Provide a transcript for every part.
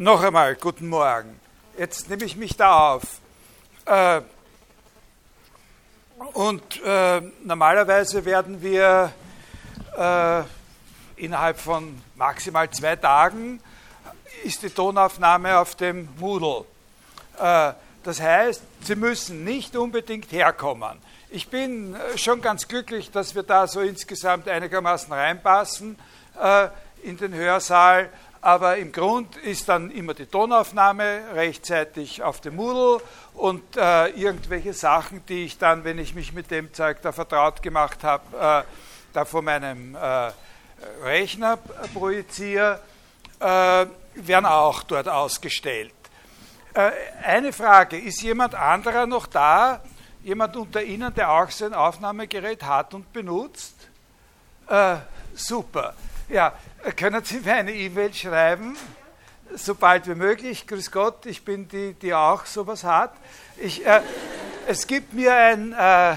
Noch einmal, guten Morgen. Jetzt nehme ich mich da auf. Äh, und äh, normalerweise werden wir äh, innerhalb von maximal zwei Tagen ist die Tonaufnahme auf dem Moodle. Das heißt, Sie müssen nicht unbedingt herkommen. Ich bin schon ganz glücklich, dass wir da so insgesamt einigermaßen reinpassen in den Hörsaal. Aber im Grund ist dann immer die Tonaufnahme rechtzeitig auf dem Moodle und äh, irgendwelche Sachen, die ich dann, wenn ich mich mit dem Zeug da vertraut gemacht habe, äh, da vor meinem äh, Rechner projiziere, äh, werden auch dort ausgestellt. Äh, eine Frage, ist jemand anderer noch da? Jemand unter Ihnen, der auch sein Aufnahmegerät hat und benutzt? Äh, super. Ja, können Sie mir eine E-Mail schreiben? Sobald wie möglich. Grüß Gott, ich bin die, die auch sowas hat. Ich, äh, es gibt mir ein, äh,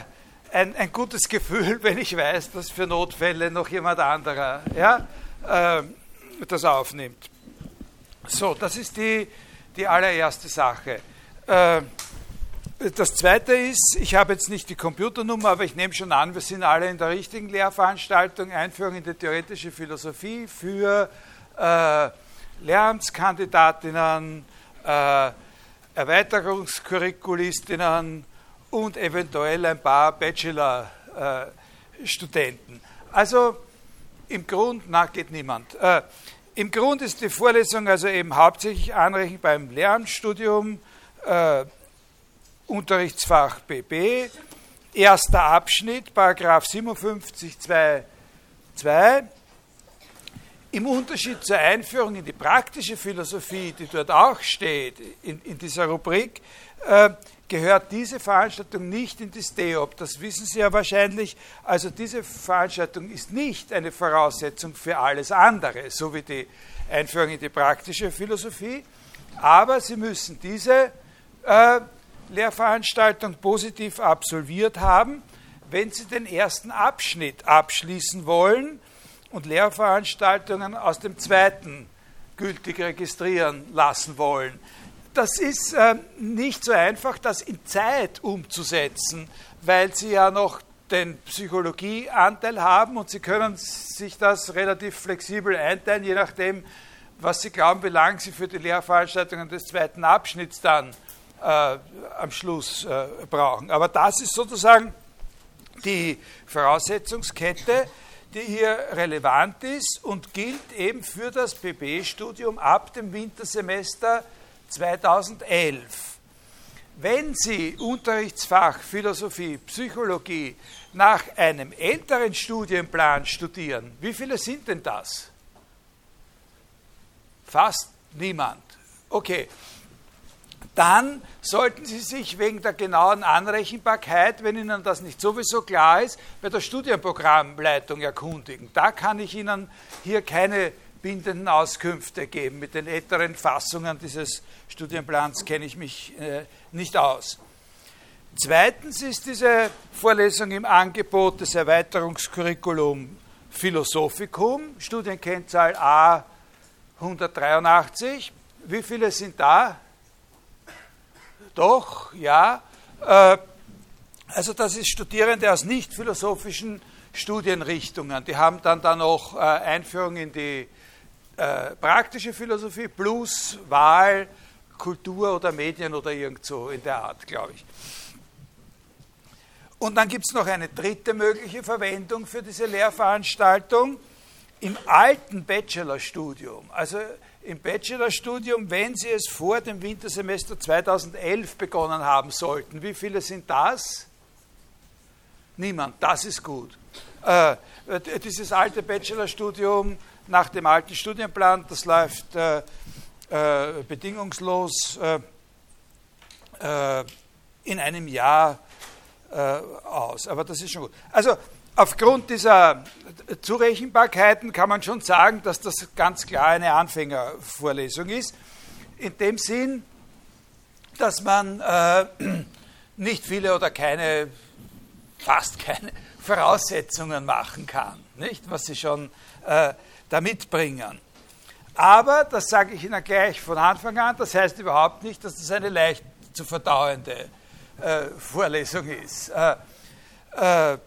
ein, ein, gutes Gefühl, wenn ich weiß, dass für Notfälle noch jemand anderer ja, äh, das aufnimmt. So, das ist die, die allererste Sache. Das zweite ist, ich habe jetzt nicht die Computernummer, aber ich nehme schon an, wir sind alle in der richtigen Lehrveranstaltung, Einführung in die theoretische Philosophie für äh, Lehramtskandidatinnen, äh, Erweiterungskurrikulistinnen und eventuell ein paar Bachelor-Studenten. Äh, also im Grund, na, geht niemand. Äh, im Grund ist die Vorlesung also eben hauptsächlich Anrechnen beim Lehramtsstudium, äh, Unterrichtsfach BB, erster Abschnitt, Paragraph 57 2, Im Unterschied zur Einführung in die praktische Philosophie, die dort auch steht, in, in dieser Rubrik, äh, gehört diese Veranstaltung nicht in das DEOP. Das wissen Sie ja wahrscheinlich. Also diese Veranstaltung ist nicht eine Voraussetzung für alles andere, so wie die Einführung in die praktische Philosophie. Aber Sie müssen diese äh, Lehrveranstaltung positiv absolviert haben, wenn Sie den ersten Abschnitt abschließen wollen und Lehrveranstaltungen aus dem zweiten gültig registrieren lassen wollen. Das ist äh, nicht so einfach, das in Zeit umzusetzen, weil Sie ja noch den Psychologieanteil haben und Sie können sich das relativ flexibel einteilen, je nachdem, was Sie glauben, wie lange Sie für die Lehrveranstaltungen des zweiten Abschnitts dann äh, am Schluss äh, brauchen. Aber das ist sozusagen die Voraussetzungskette, die hier relevant ist und gilt eben für das BB-Studium ab dem Wintersemester 2011. Wenn Sie Unterrichtsfach Philosophie, Psychologie nach einem älteren Studienplan studieren, wie viele sind denn das? Fast niemand. Okay. Dann sollten Sie sich wegen der genauen Anrechenbarkeit, wenn Ihnen das nicht sowieso klar ist, bei der Studienprogrammleitung erkundigen. Da kann ich Ihnen hier keine bindenden Auskünfte geben. Mit den älteren Fassungen dieses Studienplans kenne ich mich äh, nicht aus. Zweitens ist diese Vorlesung im Angebot des Erweiterungskurriculum Philosophicum, Studienkennzahl A 183. Wie viele sind da? Doch, ja. Äh, also das ist Studierende aus nicht philosophischen Studienrichtungen. Die haben dann da noch äh, Einführung in die äh, praktische Philosophie plus Wahl, Kultur oder Medien oder irgend so in der Art, glaube ich. Und dann gibt es noch eine dritte mögliche Verwendung für diese Lehrveranstaltung. Im alten Bachelorstudium, also im Bachelorstudium, wenn Sie es vor dem Wintersemester 2011 begonnen haben sollten, wie viele sind das? Niemand, das ist gut. Äh, dieses alte Bachelorstudium nach dem alten Studienplan, das läuft äh, äh, bedingungslos äh, äh in einem Jahr äh, aus. Aber das ist schon gut. Also aufgrund dieser Zurechenbarkeiten kann man schon sagen, dass das ganz klar eine Anfängervorlesung ist. In dem Sinn, dass man äh, nicht viele oder keine, fast keine Voraussetzungen machen kann, nicht? was sie schon äh, da mitbringen. Aber, das sage ich Ihnen gleich von Anfang an, das heißt überhaupt nicht, dass das eine leicht zu verdauende äh, Vorlesung ist. Äh, äh,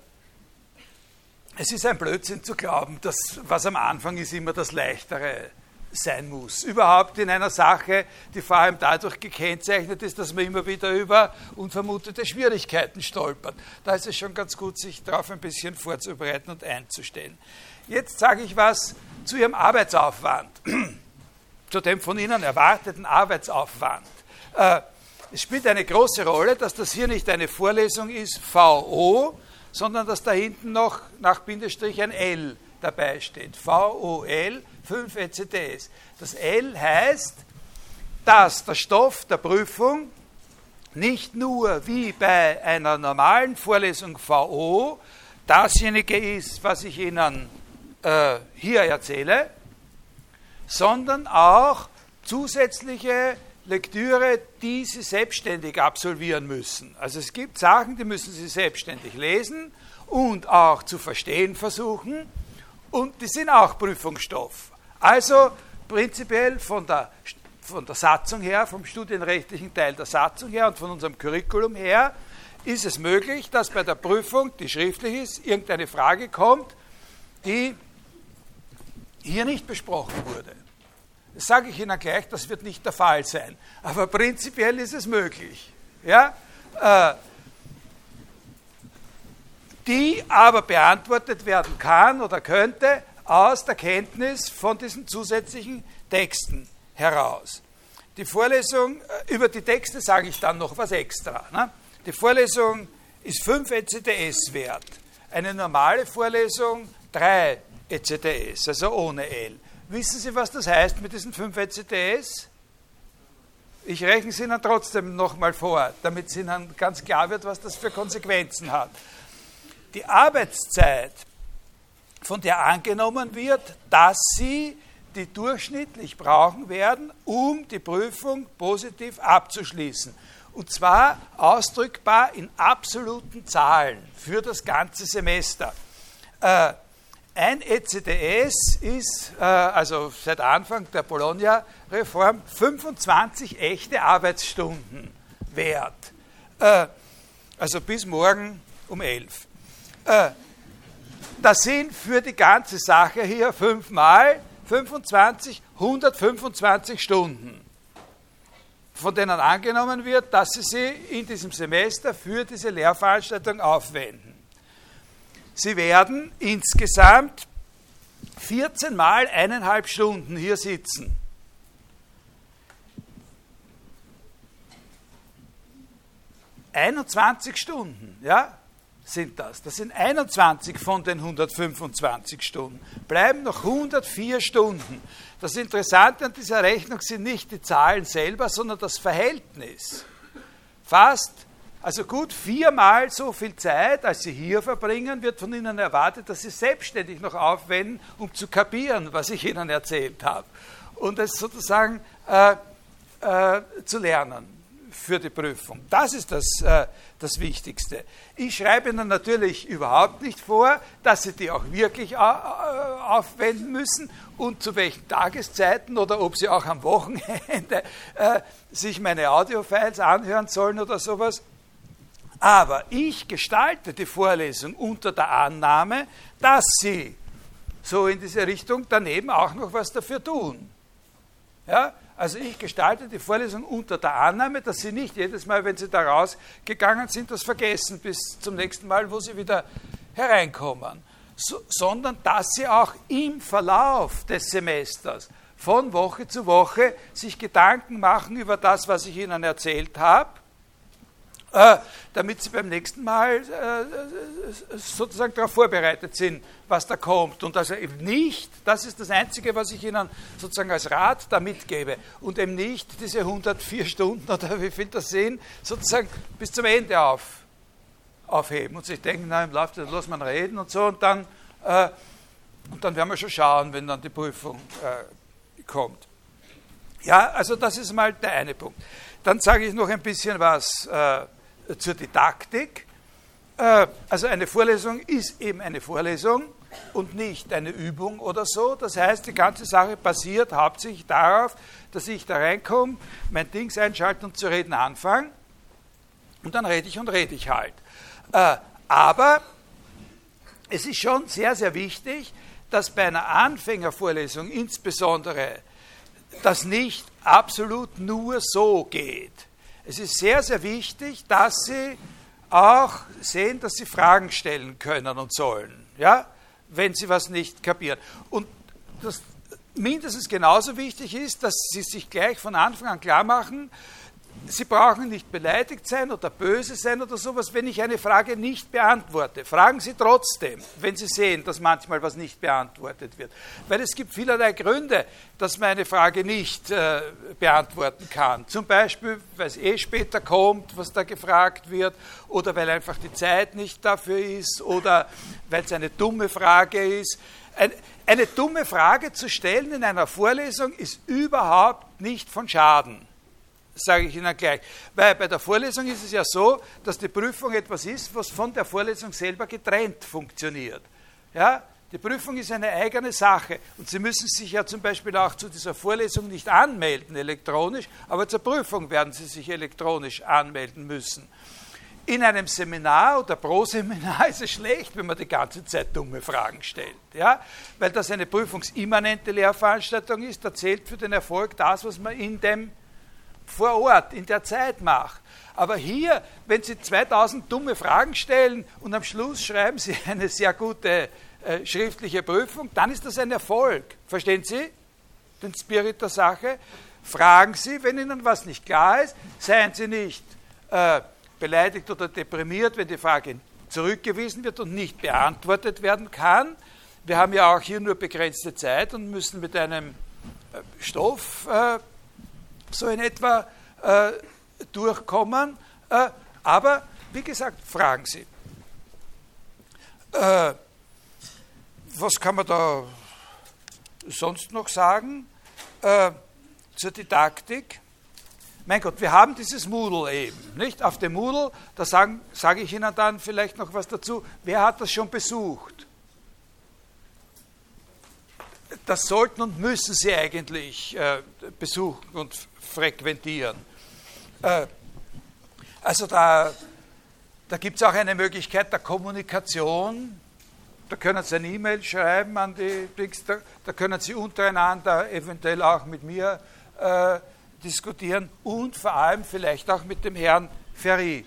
es ist ein Blödsinn zu glauben, dass was am Anfang ist immer das Leichtere sein muss. Überhaupt in einer Sache, die vor allem dadurch gekennzeichnet ist, dass man immer wieder über unvermutete Schwierigkeiten stolpert. Da ist es schon ganz gut, sich darauf ein bisschen vorzubereiten und einzustellen. Jetzt sage ich was zu Ihrem Arbeitsaufwand, zu dem von Ihnen erwarteten Arbeitsaufwand. Äh, es spielt eine große Rolle, dass das hier nicht eine Vorlesung ist, VO, sondern dass da hinten noch nach Bindestrich ein L dabei steht. VOL, 5 ECTS. Das L heißt, dass der Stoff der Prüfung nicht nur wie bei einer normalen Vorlesung VO dasjenige ist, was ich Ihnen äh, hier erzähle, sondern auch zusätzliche Lektüre, die Sie selbstständig absolvieren müssen. Also es gibt Sachen, die müssen Sie selbstständig lesen und auch zu verstehen versuchen und die sind auch Prüfungsstoff. Also prinzipiell von der, von der Satzung her, vom studienrechtlichen Teil der Satzung her und von unserem Curriculum her, ist es möglich, dass bei der Prüfung, die schriftlich ist, irgendeine Frage kommt, die hier nicht besprochen wurde. Das sage ich Ihnen gleich, das wird nicht der Fall sein. Aber prinzipiell ist es möglich. Ja? Äh, die aber beantwortet werden kann oder könnte aus der Kenntnis von diesen zusätzlichen Texten heraus. Die Vorlesung, äh, über die Texte sage ich dann noch was extra. Ne? Die Vorlesung ist 5 ECTS wert. Eine normale Vorlesung 3 ECTS, also ohne L. Wissen Sie, was das heißt mit diesen 5 ECTS? Ich rechne es Ihnen trotzdem nochmal vor, damit es Ihnen ganz klar wird, was das für Konsequenzen hat. Die Arbeitszeit, von der angenommen wird, dass Sie die durchschnittlich brauchen werden, um die Prüfung positiv abzuschließen. Und zwar ausdrückbar in absoluten Zahlen für das ganze Semester. Äh, ein ECTS ist, äh, also seit Anfang der Bologna-Reform, 25 echte Arbeitsstunden wert. Äh, also bis morgen um 11. Äh, das sind für die ganze Sache hier fünfmal 25, 125 Stunden, von denen angenommen wird, dass Sie sie in diesem Semester für diese Lehrveranstaltung aufwenden. Sie werden insgesamt 14 mal eineinhalb Stunden hier sitzen. Einundzwanzig Stunden, ja, sind das. Das sind 21 von den 125 Stunden. Bleiben noch 104 Stunden. Das Interessante an dieser Rechnung sind nicht die Zahlen selber, sondern das Verhältnis. Fast also gut viermal so viel Zeit, als Sie hier verbringen, wird von Ihnen erwartet, dass Sie selbstständig noch aufwenden, um zu kapieren, was ich Ihnen erzählt habe. Und es sozusagen äh, äh, zu lernen für die Prüfung. Das ist das, äh, das Wichtigste. Ich schreibe Ihnen natürlich überhaupt nicht vor, dass Sie die auch wirklich äh, aufwenden müssen und zu welchen Tageszeiten oder ob Sie auch am Wochenende äh, sich meine Audiofiles anhören sollen oder sowas. Aber ich gestalte die Vorlesung unter der Annahme, dass Sie so in diese Richtung daneben auch noch was dafür tun. Ja? Also ich gestalte die Vorlesung unter der Annahme, dass Sie nicht jedes Mal, wenn Sie da rausgegangen sind, das vergessen bis zum nächsten Mal, wo Sie wieder hereinkommen, so, sondern dass Sie auch im Verlauf des Semesters von Woche zu Woche sich Gedanken machen über das, was ich Ihnen erzählt habe äh, damit sie beim nächsten Mal äh, sozusagen darauf vorbereitet sind, was da kommt. Und also eben nicht, das ist das Einzige, was ich Ihnen sozusagen als Rat da mitgebe, und eben nicht diese 104 Stunden oder wie viel das sind, sozusagen bis zum Ende auf, aufheben und sich denken, na, im Laufe der lass man reden und so, und dann, äh, und dann werden wir schon schauen, wenn dann die Prüfung äh, kommt. Ja, also das ist mal der eine Punkt. Dann sage ich noch ein bisschen was äh, zur Didaktik. Äh, also eine Vorlesung ist eben eine Vorlesung. und nicht eine Übung oder so. Das heißt, die ganze Sache basiert hauptsächlich darauf, dass ich da reinkomme, mein Dings einschalten und zu reden anfange und dann rede ich und rede ich halt. Äh, aber es ist schon sehr, sehr wichtig, dass bei einer Anfängervorlesung insbesondere das nicht absolut nur so geht. Es ist sehr, sehr wichtig, dass Sie auch sehen, dass Sie Fragen stellen können und sollen, ja, wenn Sie was nicht kapieren. Und das mindestens genauso wichtig ist, dass Sie sich gleich von Anfang an klar machen, Sie brauchen nicht beleidigt sein oder böse sein oder sowas, wenn ich eine Frage nicht beantworte. Fragen Sie trotzdem, wenn Sie sehen, dass manchmal was nicht beantwortet wird. Weil es gibt vielerlei Gründe, dass man eine Frage nicht äh, beantworten kann. Zum Beispiel, weil es eh später kommt, was da gefragt wird, oder weil einfach die Zeit nicht dafür ist, oder weil es eine dumme Frage ist. Ein, eine dumme Frage zu stellen in einer Vorlesung ist überhaupt nicht von Schaden sage ich Ihnen gleich. Weil bei der Vorlesung ist es ja so, dass die Prüfung etwas ist, was von der Vorlesung selber getrennt funktioniert. Ja? Die Prüfung ist eine eigene Sache und Sie müssen sich ja zum Beispiel auch zu dieser Vorlesung nicht anmelden elektronisch, aber zur Prüfung werden Sie sich elektronisch anmelden müssen. In einem Seminar oder pro Seminar ist es schlecht, wenn man die ganze Zeit dumme Fragen stellt, ja? weil das eine prüfungsimmanente Lehrveranstaltung ist. Da zählt für den Erfolg das, was man in dem vor Ort in der Zeit macht. Aber hier, wenn Sie 2000 dumme Fragen stellen und am Schluss schreiben Sie eine sehr gute äh, schriftliche Prüfung, dann ist das ein Erfolg. Verstehen Sie den Spirit der Sache? Fragen Sie, wenn Ihnen was nicht klar ist. Seien Sie nicht äh, beleidigt oder deprimiert, wenn die Frage zurückgewiesen wird und nicht beantwortet werden kann. Wir haben ja auch hier nur begrenzte Zeit und müssen mit einem äh, Stoff äh, so in etwa äh, durchkommen. Äh, aber wie gesagt, fragen Sie. Äh, was kann man da sonst noch sagen äh, zur Didaktik? Mein Gott, wir haben dieses Moodle eben, nicht? Auf dem Moodle, da sage sag ich Ihnen dann vielleicht noch was dazu. Wer hat das schon besucht? Das sollten und müssen Sie eigentlich äh, besuchen und frequentieren. Äh, also da, da gibt es auch eine Möglichkeit der Kommunikation. Da können Sie eine E-Mail schreiben an die Dings, da, da, können Sie untereinander eventuell auch mit mir äh, diskutieren und vor allem vielleicht auch mit dem Herrn Ferry.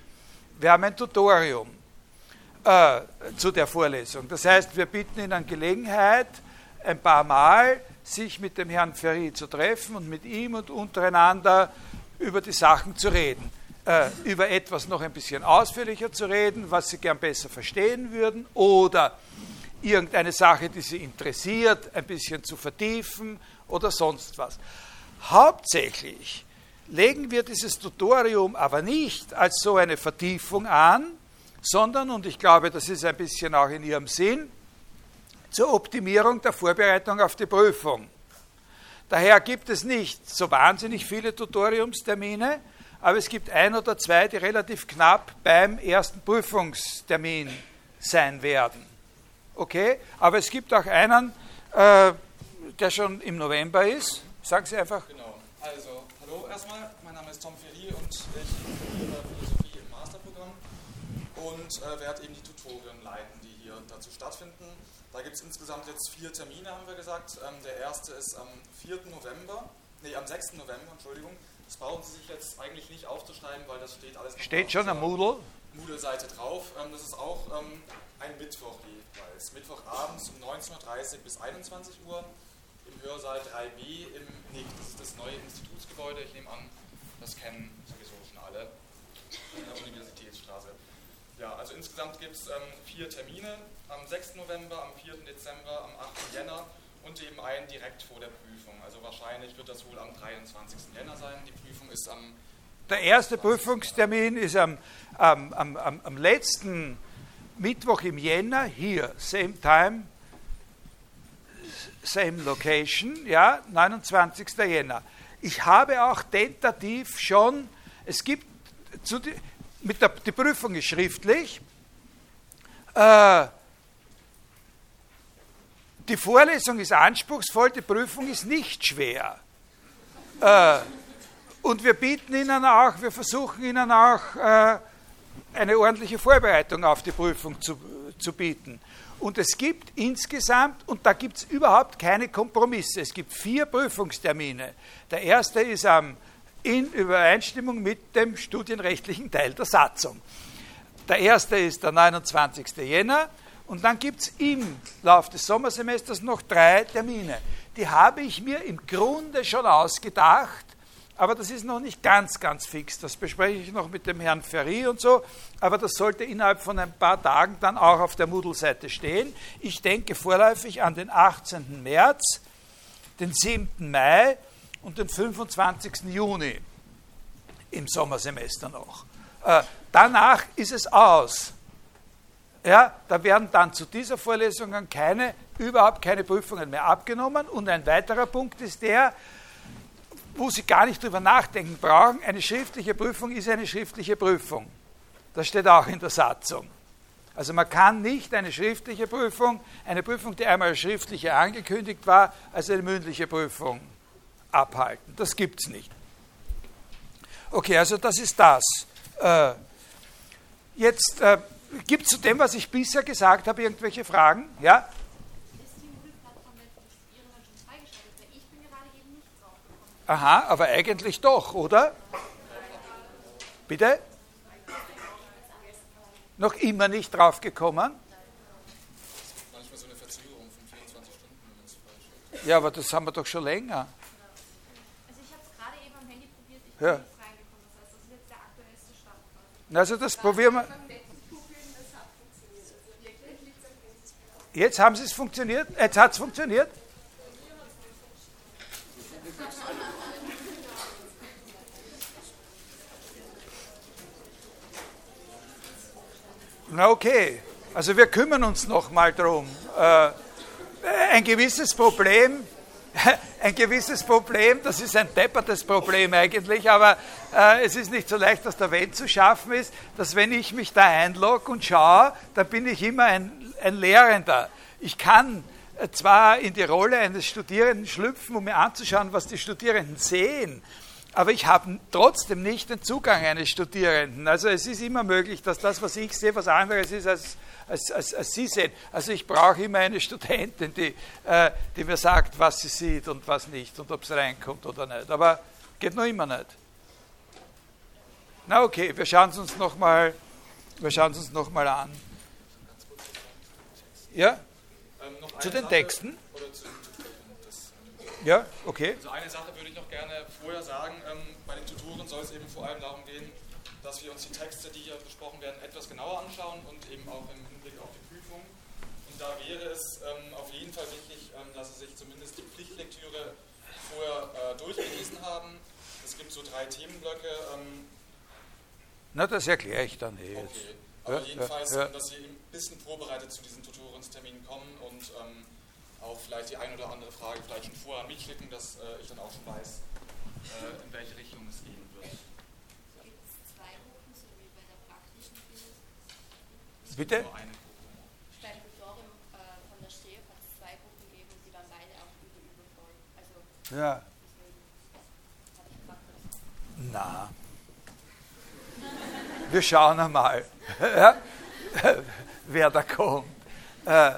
Wir haben ein Tutorium äh, zu der Vorlesung. Das heißt, wir bieten Ihnen Gelegenheit, ein paar Mal sich mit dem Herrn Ferry zu treffen und mit ihm und untereinander über die Sachen zu reden. Äh, über etwas noch ein bisschen ausführlicher zu reden, was Sie gern besser verstehen würden, oder irgendeine Sache, die Sie interessiert, ein bisschen zu vertiefen oder sonst was. Hauptsächlich legen wir dieses Tutorium aber nicht als so eine Vertiefung an, sondern, und ich glaube, das ist ein bisschen auch in Ihrem Sinn, zur Optimierung der Vorbereitung auf die Prüfung. Daher gibt es nicht so wahnsinnig viele Tutoriumstermine, aber es gibt ein oder zwei, die relativ knapp beim ersten Prüfungstermin sein werden. Okay? Aber es gibt auch einen, äh, der schon im November ist. Sagen Sie einfach. Genau. Also, hallo erstmal. Mein Name ist Tom Ferry und ich studiere Philosophie im Masterprogramm und äh, werde eben die Tutorien leiten, die hier dazu stattfinden. Da gibt es insgesamt jetzt vier Termine, haben wir gesagt. Ähm, der erste ist am 4. November, nee, am 6. November, Entschuldigung. Das brauchen Sie sich jetzt eigentlich nicht aufzuschreiben, weil das steht alles Steht schon am Moodle? Moodle-Seite drauf. Ähm, das ist auch ähm, ein Mittwoch jeweils. Mittwochabends um 19.30 Uhr bis 21 Uhr im Hörsaal 3b im NIC. Das ist das neue Institutsgebäude. Ich nehme an, das kennen sowieso schon alle. In der Universitätsstraße. Ja, also insgesamt gibt es ähm, vier Termine am 6. November, am 4. Dezember, am 8. Jänner und eben einen direkt vor der Prüfung. Also wahrscheinlich wird das wohl am 23. Jänner sein. Die Prüfung ist am. Der erste Prüfungstermin ist am, am, am, am, am letzten Mittwoch im Jänner, hier, same time, same location, ja, 29. Jänner. Ich habe auch tentativ schon, es gibt, zu die, mit der, die Prüfung ist schriftlich, äh, die Vorlesung ist anspruchsvoll, die Prüfung ist nicht schwer. Äh, und wir bieten Ihnen auch, wir versuchen Ihnen auch äh, eine ordentliche Vorbereitung auf die Prüfung zu, zu bieten. Und es gibt insgesamt, und da gibt es überhaupt keine Kompromisse, es gibt vier Prüfungstermine. Der erste ist am, in Übereinstimmung mit dem studienrechtlichen Teil der Satzung. Der erste ist der 29. Jänner und dann gibt es im Lauf des Sommersemesters noch drei Termine. Die habe ich mir im Grunde schon ausgedacht, aber das ist noch nicht ganz, ganz fix. Das bespreche ich noch mit dem Herrn Ferry und so. Aber das sollte innerhalb von ein paar Tagen dann auch auf der Moodle-Seite stehen. Ich denke vorläufig an den 18. März, den 7. Mai und den 25. Juni im Sommersemester noch. Äh, danach ist es aus. Ja, da werden dann zu dieser Vorlesung keine, überhaupt keine Prüfungen mehr abgenommen. Und ein weiterer Punkt ist der, wo Sie gar nicht drüber nachdenken brauchen, eine schriftliche Prüfung ist eine schriftliche Prüfung. Das steht auch in der Satzung. Also man kann nicht eine schriftliche Prüfung, eine Prüfung, die einmal schriftlich angekündigt war, als eine mündliche Prüfung abhalten. Das gibt es nicht. Okay, also das ist das. Äh, jetzt äh, gibt es zu dem, was ich bisher gesagt habe, irgendwelche Fragen? Ja? Aha, aber eigentlich doch, oder? Bitte? Noch immer nicht drauf gekommen? Manchmal so eine Verzögerung von 24 Stunden, wenn man es falsch Ja, aber das haben wir doch schon länger. Also ich habe es gerade eben am Handy probiert, ich bin ja. nicht reingekommen. Das heißt, das ist jetzt der aktuellste Stand. Also das probieren wir. Jetzt haben Sie es funktioniert? Jetzt hat es funktioniert? Na okay, also wir kümmern uns nochmal drum. Äh, ein gewisses Problem, ein gewisses Problem, das ist ein deppertes Problem eigentlich, aber äh, es ist nicht so leicht aus der Welt zu schaffen ist, dass wenn ich mich da einlogge und schaue, dann bin ich immer ein, ein Lehrender. Ich kann äh, zwar in die Rolle eines Studierenden schlüpfen, um mir anzuschauen, was die Studierenden sehen, aber ich habe trotzdem nicht den Zugang eines Studierenden. Also es ist immer möglich, dass das, was ich sehe, was anderes ist, als, als, als, als Sie sehen. Also ich brauche immer eine Studentin, die, äh, die mir sagt, was sie sieht und was nicht und ob es reinkommt oder nicht. Aber geht noch immer nicht. Na okay, wir schauen es uns nochmal noch an. Ja? Ähm, zu den Texten? Ja, okay. Also eine Sache würde ich noch gerne vorher sagen. Ähm, bei den Tutoren soll es eben vor allem darum gehen, dass wir uns die Texte, die hier besprochen werden, etwas genauer anschauen und eben auch im Hinblick auf die Prüfung. Und da wäre es ähm, auf jeden Fall wichtig, ähm, dass Sie sich zumindest die Pflichtlektüre vorher äh, durchgelesen haben. Es gibt so drei Themenblöcke. Ähm, Na, das erkläre ich dann eh jetzt. Okay. Aber ja, jedenfalls, ja, ja. dass Sie ein bisschen vorbereitet zu diesen Tutorensterminen kommen und ähm, auch vielleicht die ein oder andere Frage vielleicht schon vorher an mich schicken, dass äh, ich dann auch schon weiß, äh, in welche Richtung es gehen wird. Gibt es zwei Gruppen, so wie bei der praktischen Physik? Bitte? Nur eine Gruppe. Beim Tutorium äh, von der STEF hat es zwei Gruppen gegeben, die dann beide auch über übervoll. Also ja. Na. Wir schauen einmal, wer da kommt. Äh,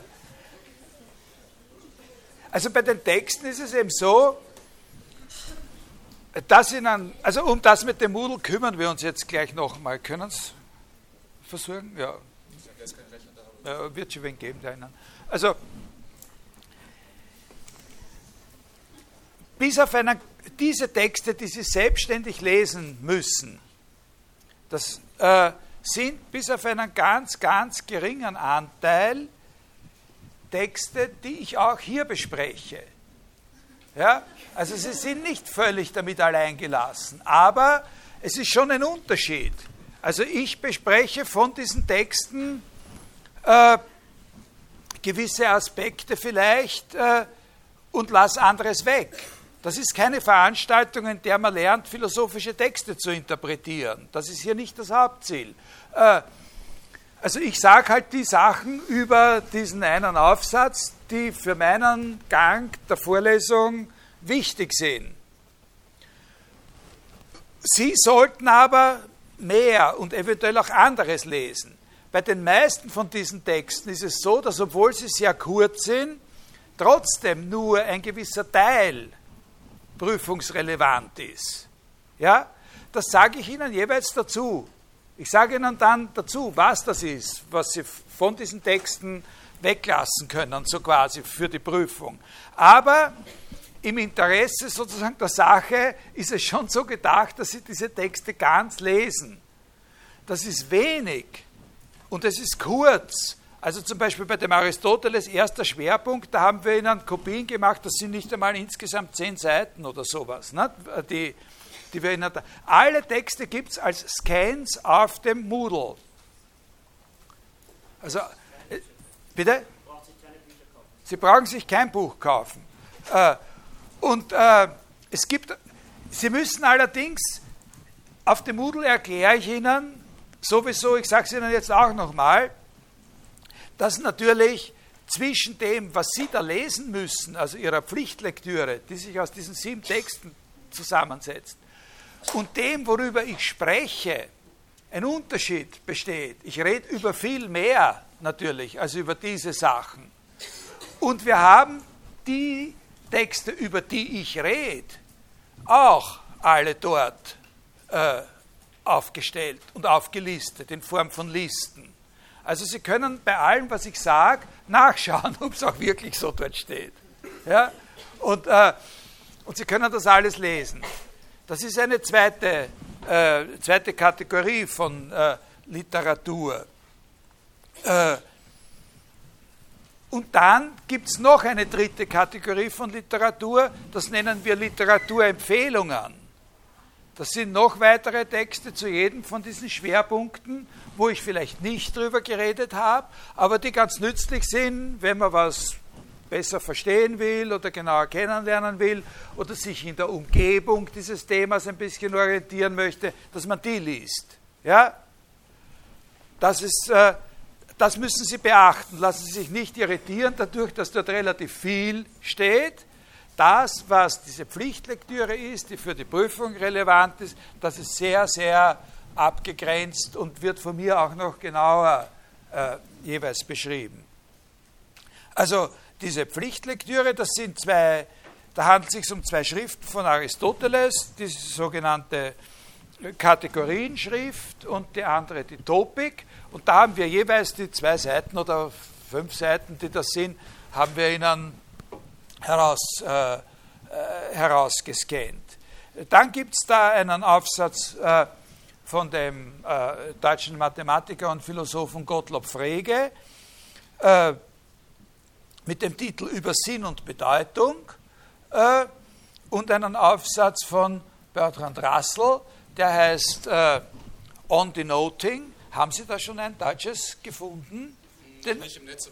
also bei den Texten ist es eben so, dass Ihnen, also um das mit dem Moodle kümmern wir uns jetzt gleich nochmal. Können Sie es versuchen? Ja. ja. Wird schon wen geben, der Ihnen. Also, bis auf einen, diese Texte, die Sie selbstständig lesen müssen, das äh, sind bis auf einen ganz, ganz geringen Anteil Texte, die ich auch hier bespreche. Ja? Also sie sind nicht völlig damit alleingelassen, aber es ist schon ein Unterschied. Also ich bespreche von diesen Texten äh, gewisse Aspekte vielleicht äh, und lasse anderes weg. Das ist keine Veranstaltung, in der man lernt, philosophische Texte zu interpretieren. Das ist hier nicht das Hauptziel. Äh, Also ich sage halt die Sachen über diesen einen Aufsatz, die für meinen Gang der Vorlesung wichtig sind. Sie sollten aber mehr und eventuell auch anderes lesen. Bei den meisten von diesen Texten ist es so, dass obwohl sie sehr kurz sind, trotzdem nur ein gewisser Teil prüfungsrelevant ist. Ja, das sage ich Ihnen jeweils dazu. Ich sage Ihnen dann dazu, was das ist, was Sie von diesen Texten weglassen können, so quasi für die Prüfung. Aber im Interesse sozusagen der Sache ist es schon so gedacht, dass Sie diese Texte ganz lesen. Das ist wenig und es ist kurz. Also zum Beispiel bei dem Aristoteles erster Schwerpunkt, da haben wir Ihnen Kopien gemacht, das sind nicht einmal insgesamt zehn Seiten oder sowas, ne? die, die wir Ihnen da. Alle Texte gibt es als Scans auf dem Moodle. Also, äh, bitte? Sie brauchen sich kein Buch kaufen. Äh, und äh, es gibt, Sie müssen allerdings, auf dem Moodle erkläre ich Ihnen, sowieso, ich sage es Ihnen jetzt auch nochmal, dass natürlich zwischen dem, was Sie da lesen müssen, also Ihrer Pflichtlektüre, die sich aus diesen sieben Texten zusammensetzt, und dem, worüber ich spreche, ein Unterschied besteht. Ich rede über viel mehr natürlich als über diese Sachen. Und wir haben die Texte, über die ich rede, auch alle dort äh, aufgestellt und aufgelistet in Form von Listen. Also Sie können bei allem, was ich sage, nachschauen, ob es auch wirklich so dort steht. Ja? Und, äh, und Sie können das alles lesen. Das ist eine zweite, äh, zweite Kategorie von äh, Literatur. Äh, und dann gibt es noch eine dritte Kategorie von Literatur, das nennen wir Literaturempfehlungen. Das sind noch weitere Texte zu jedem von diesen Schwerpunkten, wo ich vielleicht nicht drüber geredet habe, aber die ganz nützlich sind, wenn man was besser verstehen will oder genauer kennenlernen will oder sich in der Umgebung dieses Themas ein bisschen orientieren möchte, dass man die liest. Ja? Das ist äh, das müssen Sie beachten. Lassen Sie sich nicht irritieren dadurch, dass dort relativ viel steht. Das, was diese Pflichtlektüre ist, die für die Prüfung relevant ist, das ist sehr, sehr abgegrenzt und wird von mir auch noch genauer äh, jeweils beschrieben. Also diese Pflichtlektüre, das sind zwei, da handelt es sich um zwei Schriften von Aristoteles, diese sogenannte Kategorienschrift und die andere die Topik. Und da haben wir jeweils die zwei Seiten oder fünf Seiten, die das sind, haben wir Ihnen heraus, äh, äh, herausgescannt. Dann gibt es da einen Aufsatz äh, von dem äh, deutschen Mathematiker und Philosophen Gottlob Frege äh, mit dem Titel Über Sinn und Bedeutung äh, und einen Aufsatz von Bertrand Russell, der heißt On Denoting haben Sie da schon ein deutsches gefunden? Den, Netz,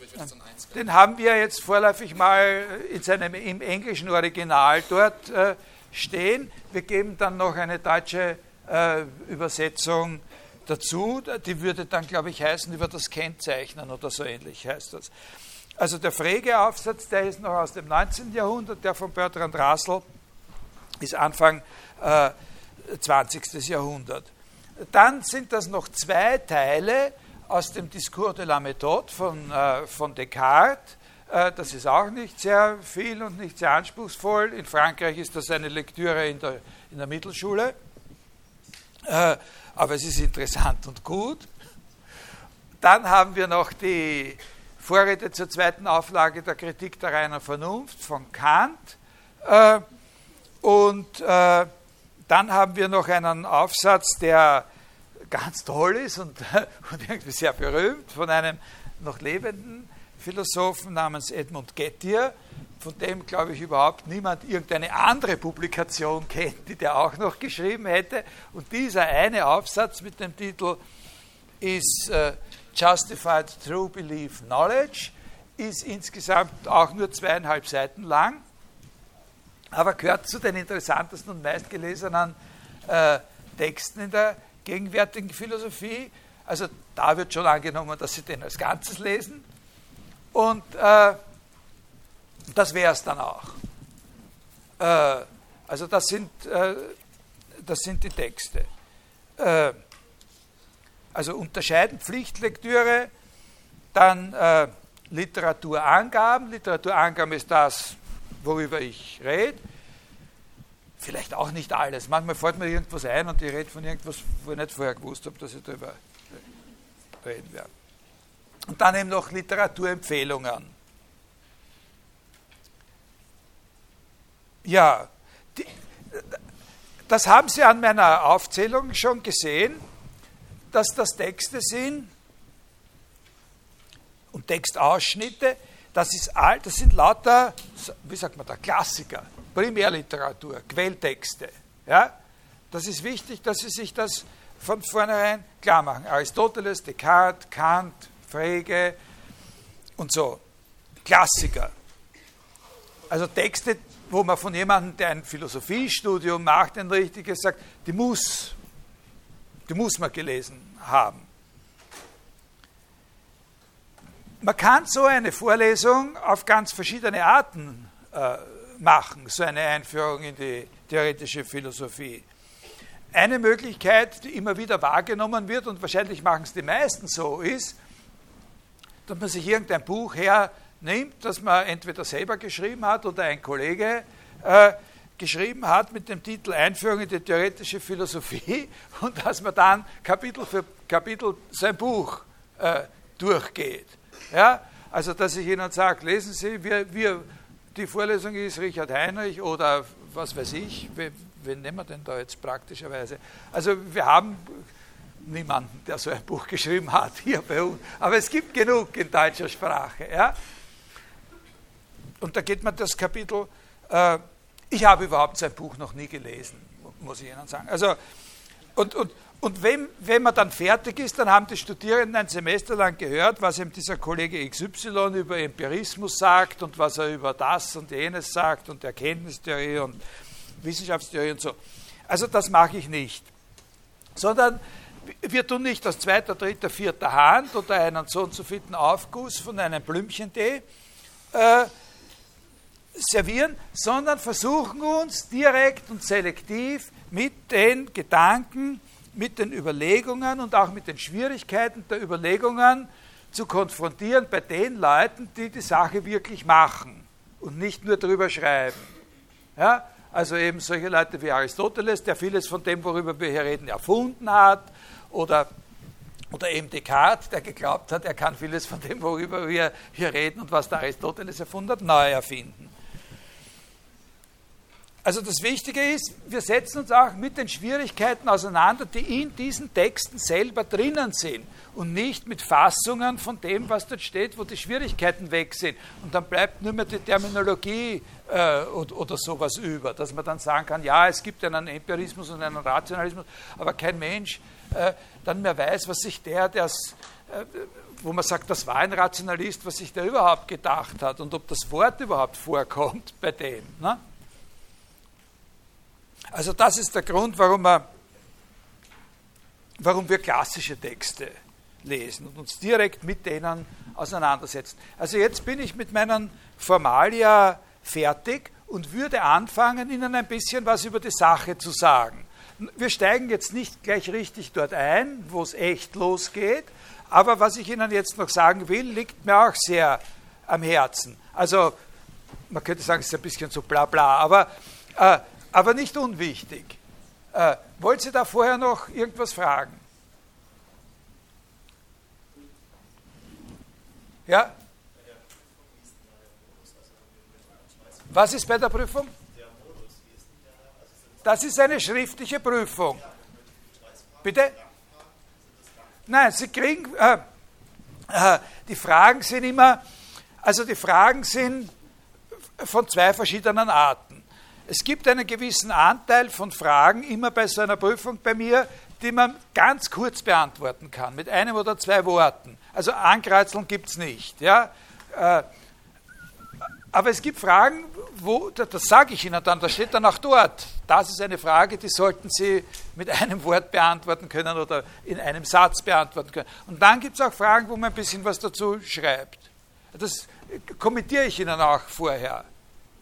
Den haben wir jetzt vorläufig mal in seinem, im englischen Original dort äh, stehen. Wir geben dann noch eine deutsche äh, Übersetzung dazu. Die würde dann, glaube ich, heißen über das Kennzeichnen oder so ähnlich heißt das. Also der Frege-Aufsatz, der ist noch aus dem 19. Jahrhundert, der von Bertrand Russell ist Anfang äh, 20. Jahrhundert. Dann sind das noch zwei Teile aus dem Discours de la Méthode von, äh, von Descartes. Äh, das ist auch nicht sehr viel und nicht sehr anspruchsvoll. In Frankreich ist das eine Lektüre in der, in der Mittelschule. Äh, aber es ist interessant und gut. Dann haben wir noch die Vorrede zur zweiten Auflage der Kritik der reinen Vernunft von Kant. Äh, und äh, dann haben wir noch einen Aufsatz, der ganz toll ist und, und irgendwie sehr berühmt von einem noch lebenden Philosophen namens Edmund Gettier, von dem, glaube ich, überhaupt niemand irgendeine andere Publikation kennt, die der auch noch geschrieben hätte. Und dieser eine Aufsatz mit dem Titel ist uh, Justified True Belief Knowledge, ist insgesamt auch nur zweieinhalb Seiten lang aber gehört zu den interessantesten und meistgelesenen äh, Texten in der gegenwärtigen Philosophie. Also da wird schon angenommen, dass Sie den als Ganzes lesen. Und äh, das wäre es dann auch. Äh, also das sind, äh, das sind die Texte. Äh, also unterscheiden Pflichtlektüre, dann äh, Literaturangaben. Literaturangaben ist das, worüber ich rede. Vielleicht auch nicht alles. Manchmal fällt mir irgendwas ein und ich rede von irgendwas, wo ich nicht vorher gewusst habe, dass ich darüber reden werde. Und dann eben noch Literaturempfehlungen. Ja, die, das haben Sie an meiner Aufzählung schon gesehen, dass das Texte sind und Textausschnitte. Das, ist all, das sind lauter, wie sagt man da, Klassiker, Primärliteratur, Quelltexte. Ja? Das ist wichtig, dass Sie sich das von vornherein klar machen. Aristoteles, Descartes, Kant, Frege und so. Klassiker. Also Texte, wo man von jemandem, der ein Philosophiestudium macht, ein richtiges sagt, die muss, die muss man gelesen haben. Man kann so eine Vorlesung auf ganz verschiedene Arten äh, machen, so eine Einführung in die theoretische Philosophie. Eine Möglichkeit, die immer wieder wahrgenommen wird, und wahrscheinlich machen es die meisten so, ist, dass man sich irgendein Buch hernimmt, das man entweder selber geschrieben hat oder ein Kollege äh, geschrieben hat mit dem Titel Einführung in die theoretische Philosophie und dass man dann Kapitel für Kapitel sein Buch äh, durchgeht. Ja? Also, dass ich Ihnen sage, lesen Sie, wir, wir, die Vorlesung ist Richard Heinrich oder was weiß ich, wen, wen nehmen wir denn da jetzt praktischerweise? Also, wir haben niemanden, der so ein Buch geschrieben hat hier bei uns. Aber es gibt genug in deutscher Sprache. Ja? Und da geht man das Kapitel, äh, ich habe überhaupt sein Buch noch nie gelesen, muss ich Ihnen sagen. Also, und, und, und wenn, wenn man dann fertig ist, dann haben die Studierenden ein Semester lang gehört, was eben dieser Kollege XY über Empirismus sagt und was er über das und jenes sagt und Erkenntnistheorie und Wissenschaftstheorie und so. Also das mache ich nicht. Sondern wir tun nicht aus zweiter, dritter, vierter Hand oder einen so und so vierten Aufguss von einem Blümchentee äh, servieren, sondern versuchen uns direkt und selektiv mit den Gedanken, mit den Überlegungen und auch mit den Schwierigkeiten der Überlegungen zu konfrontieren bei den Leuten, die die Sache wirklich machen und nicht nur darüber schreiben. Ja? Also eben solche Leute wie Aristoteles, der vieles von dem, worüber wir hier reden, erfunden hat oder, oder eben Descartes, der geglaubt hat, er kann vieles von dem, worüber wir hier reden und was der Aristoteles erfunden hat, neu erfinden. Also das Wichtige ist, wir setzen uns auch mit den Schwierigkeiten auseinander, die in diesen Texten selber drinnen sind und nicht mit Fassungen von dem, was dort steht, wo die Schwierigkeiten weg sind. Und dann bleibt nur mehr die Terminologie äh, oder, oder sowas über, dass man dann sagen kann, ja, es gibt einen Empirismus und einen Rationalismus, aber kein Mensch äh, dann mehr weiß, was sich der, der äh, wo man sagt, das war ein Rationalist, was sich der überhaupt gedacht hat und ob das Wort überhaupt vorkommt bei dem. Ne? Also das ist der Grund, warum, wir, warum wir klassische Texte lesen und uns direkt mit denen auseinandersetzen. Also jetzt bin ich mit meinen Formalia fertig und würde anfangen, Ihnen ein bisschen was über die Sache zu sagen. Wir steigen jetzt nicht gleich richtig dort ein, wo es echt losgeht, aber was ich Ihnen jetzt noch sagen will, liegt mir auch sehr am Herzen. Also, man könnte sagen, es ist ein bisschen so bla bla, aber, äh, aber nicht unwichtig. Äh, wollt Sie da vorher noch irgendwas fragen? Ja? Was ist bei der Prüfung? Das ist eine schriftliche Prüfung. Bitte? Nein, Sie kriegen, äh, äh, die Fragen sind immer, also die Fragen sind von zwei verschiedenen Arten. Es gibt einen gewissen Anteil von Fragen immer bei so einer Prüfung bei mir, die man ganz kurz beantworten kann, mit einem oder zwei Worten. Also Ankreuzeln gibt es nicht. Ja? Äh, aber es gibt Fragen, wo, das sage ich Ihnen dann, das steht dann auch dort. Das ist eine Frage, die sollten Sie mit einem Wort beantworten können oder in einem Satz beantworten können. Und dann gibt es auch Fragen, wo man ein bisschen was dazu schreibt. Das kommentiere ich Ihnen auch vorher,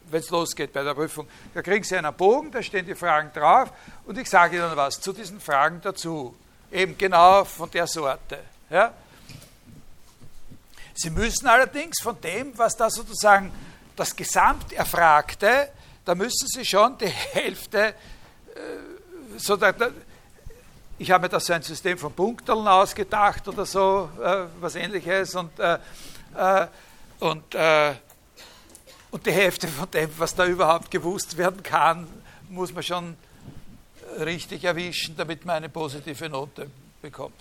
wenn es losgeht bei der Prüfung. Da kriegen Sie einen Bogen, da stehen die Fragen drauf und ich sage Ihnen was zu diesen Fragen dazu. Eben genau von der Sorte. Ja? Sie müssen allerdings von dem, was da sozusagen das Gesamterfragte, da müssen Sie schon die Hälfte, äh, so da, ich habe mir da so ein System von Punkteln ausgedacht oder so, äh, was ähnliches und, äh, äh und, äh, und die Hälfte von dem, was da überhaupt gewusst werden kann, muss man schon richtig erwischen, damit man eine positive Note bekommt.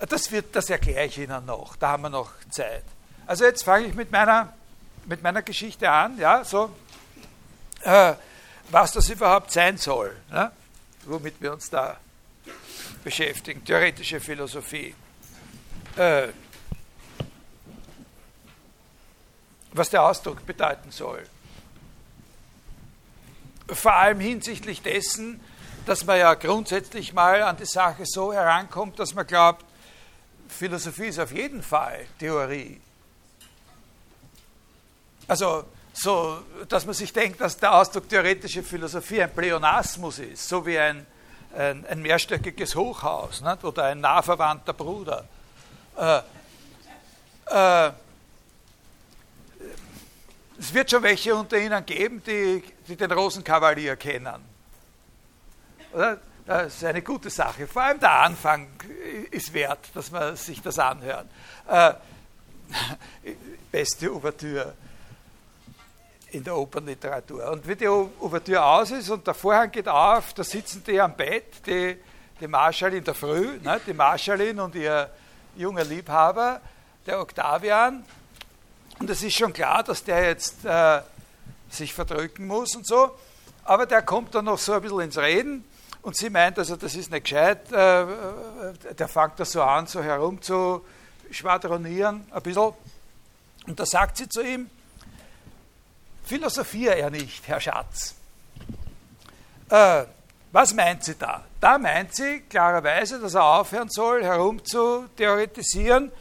Das, wird, das erkläre ich Ihnen noch, da haben wir noch Zeit. Also jetzt fange ich mit meiner, mit meiner Geschichte an, ja, so, äh, was das überhaupt sein soll, ne? womit wir uns da beschäftigen, theoretische Philosophie. Äh, was der Ausdruck bedeuten soll. Vor allem hinsichtlich dessen, dass man ja grundsätzlich mal an die Sache so herankommt, dass man glaubt, Philosophie ist auf jeden Fall Theorie. Also so, dass man sich denkt, dass der Ausdruck theoretische Philosophie ein Pleonasmus ist, so wie ein, ein, ein mehrstöckiges Hochhaus nicht? oder ein nah verwandter Bruder. Äh, äh, es wird schon welche unter Ihnen geben, die, die den Rosenkavalier kennen. Oder? Das ist eine gute Sache. Vor allem der Anfang ist wert, dass man sich das anhört. Äh, beste Ouvertüre in der Opernliteratur. Und wie die Ouvertüre aus ist und der Vorhang geht auf, da sitzen die am Bett, die, die Marschall in der Früh, ne, die Marschallin und ihr junger Liebhaber, der Octavian. Und es ist schon klar, dass der jetzt äh, sich verdrücken muss und so. Aber der kommt dann noch so ein bisschen ins Reden und sie meint, also das ist nicht gescheit, äh, äh, der fängt da so an, so herum zu schwadronieren, ein bisschen. Und da sagt sie zu ihm, philosophiere er nicht, Herr Schatz. Äh, was meint sie da? Da meint sie klarerweise, dass er aufhören soll, herum zu theoretisieren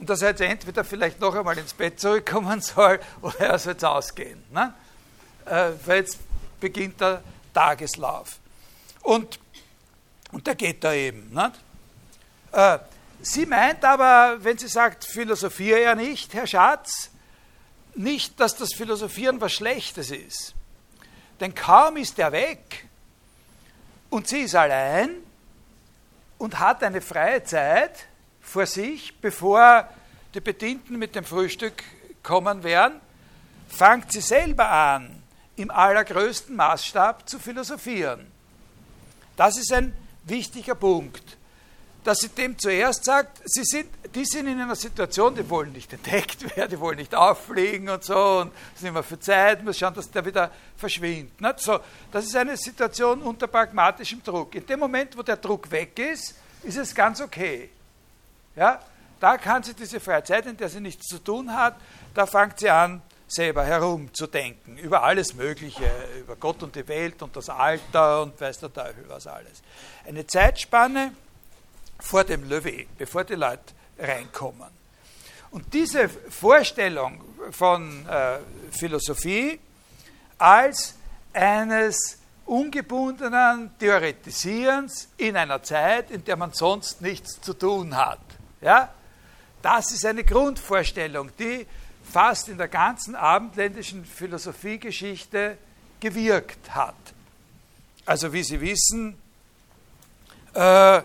und dass er jetzt entweder vielleicht noch einmal ins Bett zurückkommen soll oder er soll jetzt ausgehen. Ne? Äh, weil jetzt beginnt der Tageslauf. Und, und der geht da eben. Nicht? Äh, sie meint aber, wenn sie sagt, philosophiere ja nicht, Herr Schatz, nicht, dass das Philosophieren was Schlechtes ist. Denn kaum ist er weg und sie ist allein und hat eine freie Zeit vor sich, bevor die Bedienten mit dem Frühstück kommen werden, fängt sie selber an, im allergrößten Maßstab zu philosophieren. Das ist ein wichtiger Punkt, dass sie dem zuerst sagt, sie sind, die sind in einer Situation, die wollen nicht entdeckt werden, die wollen nicht auffliegen und so, und ist immer für Zeit, muss schauen, dass der wieder verschwindet. So, das ist eine Situation unter pragmatischem Druck. In dem Moment, wo der Druck weg ist, ist es ganz okay. Ja? Da kann sie diese freie Zeit, in der sie nichts zu tun hat, da fängt sie an, selber herumzudenken, über alles Mögliche, über Gott und die Welt und das Alter und weiß der Teufel was alles. Eine Zeitspanne vor dem Levé, bevor die Leute reinkommen. Und diese Vorstellung von äh, Philosophie als eines ungebundenen Theoretisierens in einer Zeit, in der man sonst nichts zu tun hat, ja, das ist eine Grundvorstellung, die fast in der ganzen abendländischen Philosophiegeschichte gewirkt hat. Also wie Sie wissen, äh,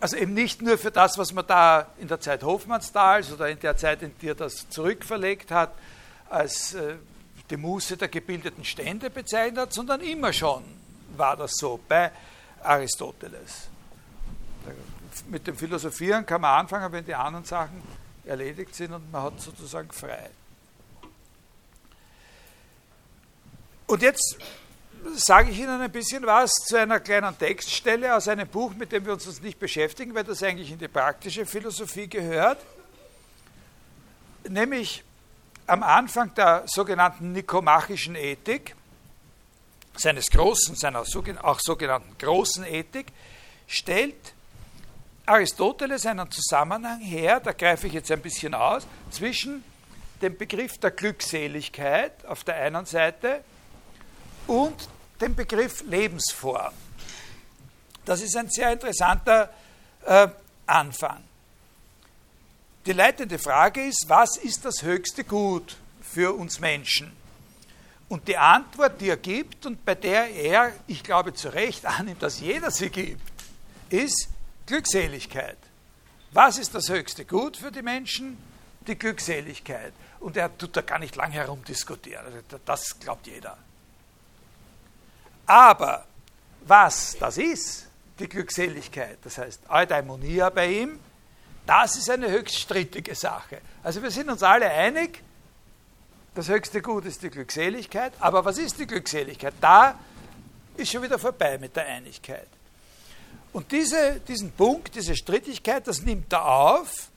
also eben nicht nur für das, was man da in der Zeit Hofmannsthals oder in der Zeit, in der er das zurückverlegt hat, als äh, die Muße der gebildeten Stände bezeichnet, sondern immer schon war das so bei Aristoteles. Mit dem Philosophieren kann man anfangen, wenn die anderen Sachen erledigt sind und man hat sozusagen frei. Und jetzt sage ich Ihnen ein bisschen was zu einer kleinen Textstelle aus einem Buch, mit dem wir uns nicht beschäftigen, weil das eigentlich in die praktische Philosophie gehört, nämlich am Anfang der sogenannten nikomachischen Ethik, seines großen, seiner auch sogenannten großen Ethik, stellt Aristoteles einen Zusammenhang her, da greife ich jetzt ein bisschen aus, zwischen dem Begriff der Glückseligkeit auf der einen Seite und dem Begriff Lebensform. Das ist ein sehr interessanter äh, Anfang. Die leitende Frage ist, was ist das höchste Gut für uns Menschen? Und die Antwort, die er gibt und bei der er, ich glaube zu Recht annimmt, dass jeder sie gibt, ist Glückseligkeit. Was ist das höchste Gut für die Menschen? Die Glückseligkeit. Und er tut da gar nicht lang herumdiskutieren. Also das glaubt jeder. Aber was das ist, die Glückseligkeit, das heißt Eudaimonia bei ihm, das ist eine höchst strittige Sache. Also wir sind uns alle einig, das höchste Gut ist die Glückseligkeit, aber was ist die Glückseligkeit? Da ist schon wieder vorbei mit der Einigkeit. Und diese, diesen Punkt, diese Strittigkeit, das nimmt er auf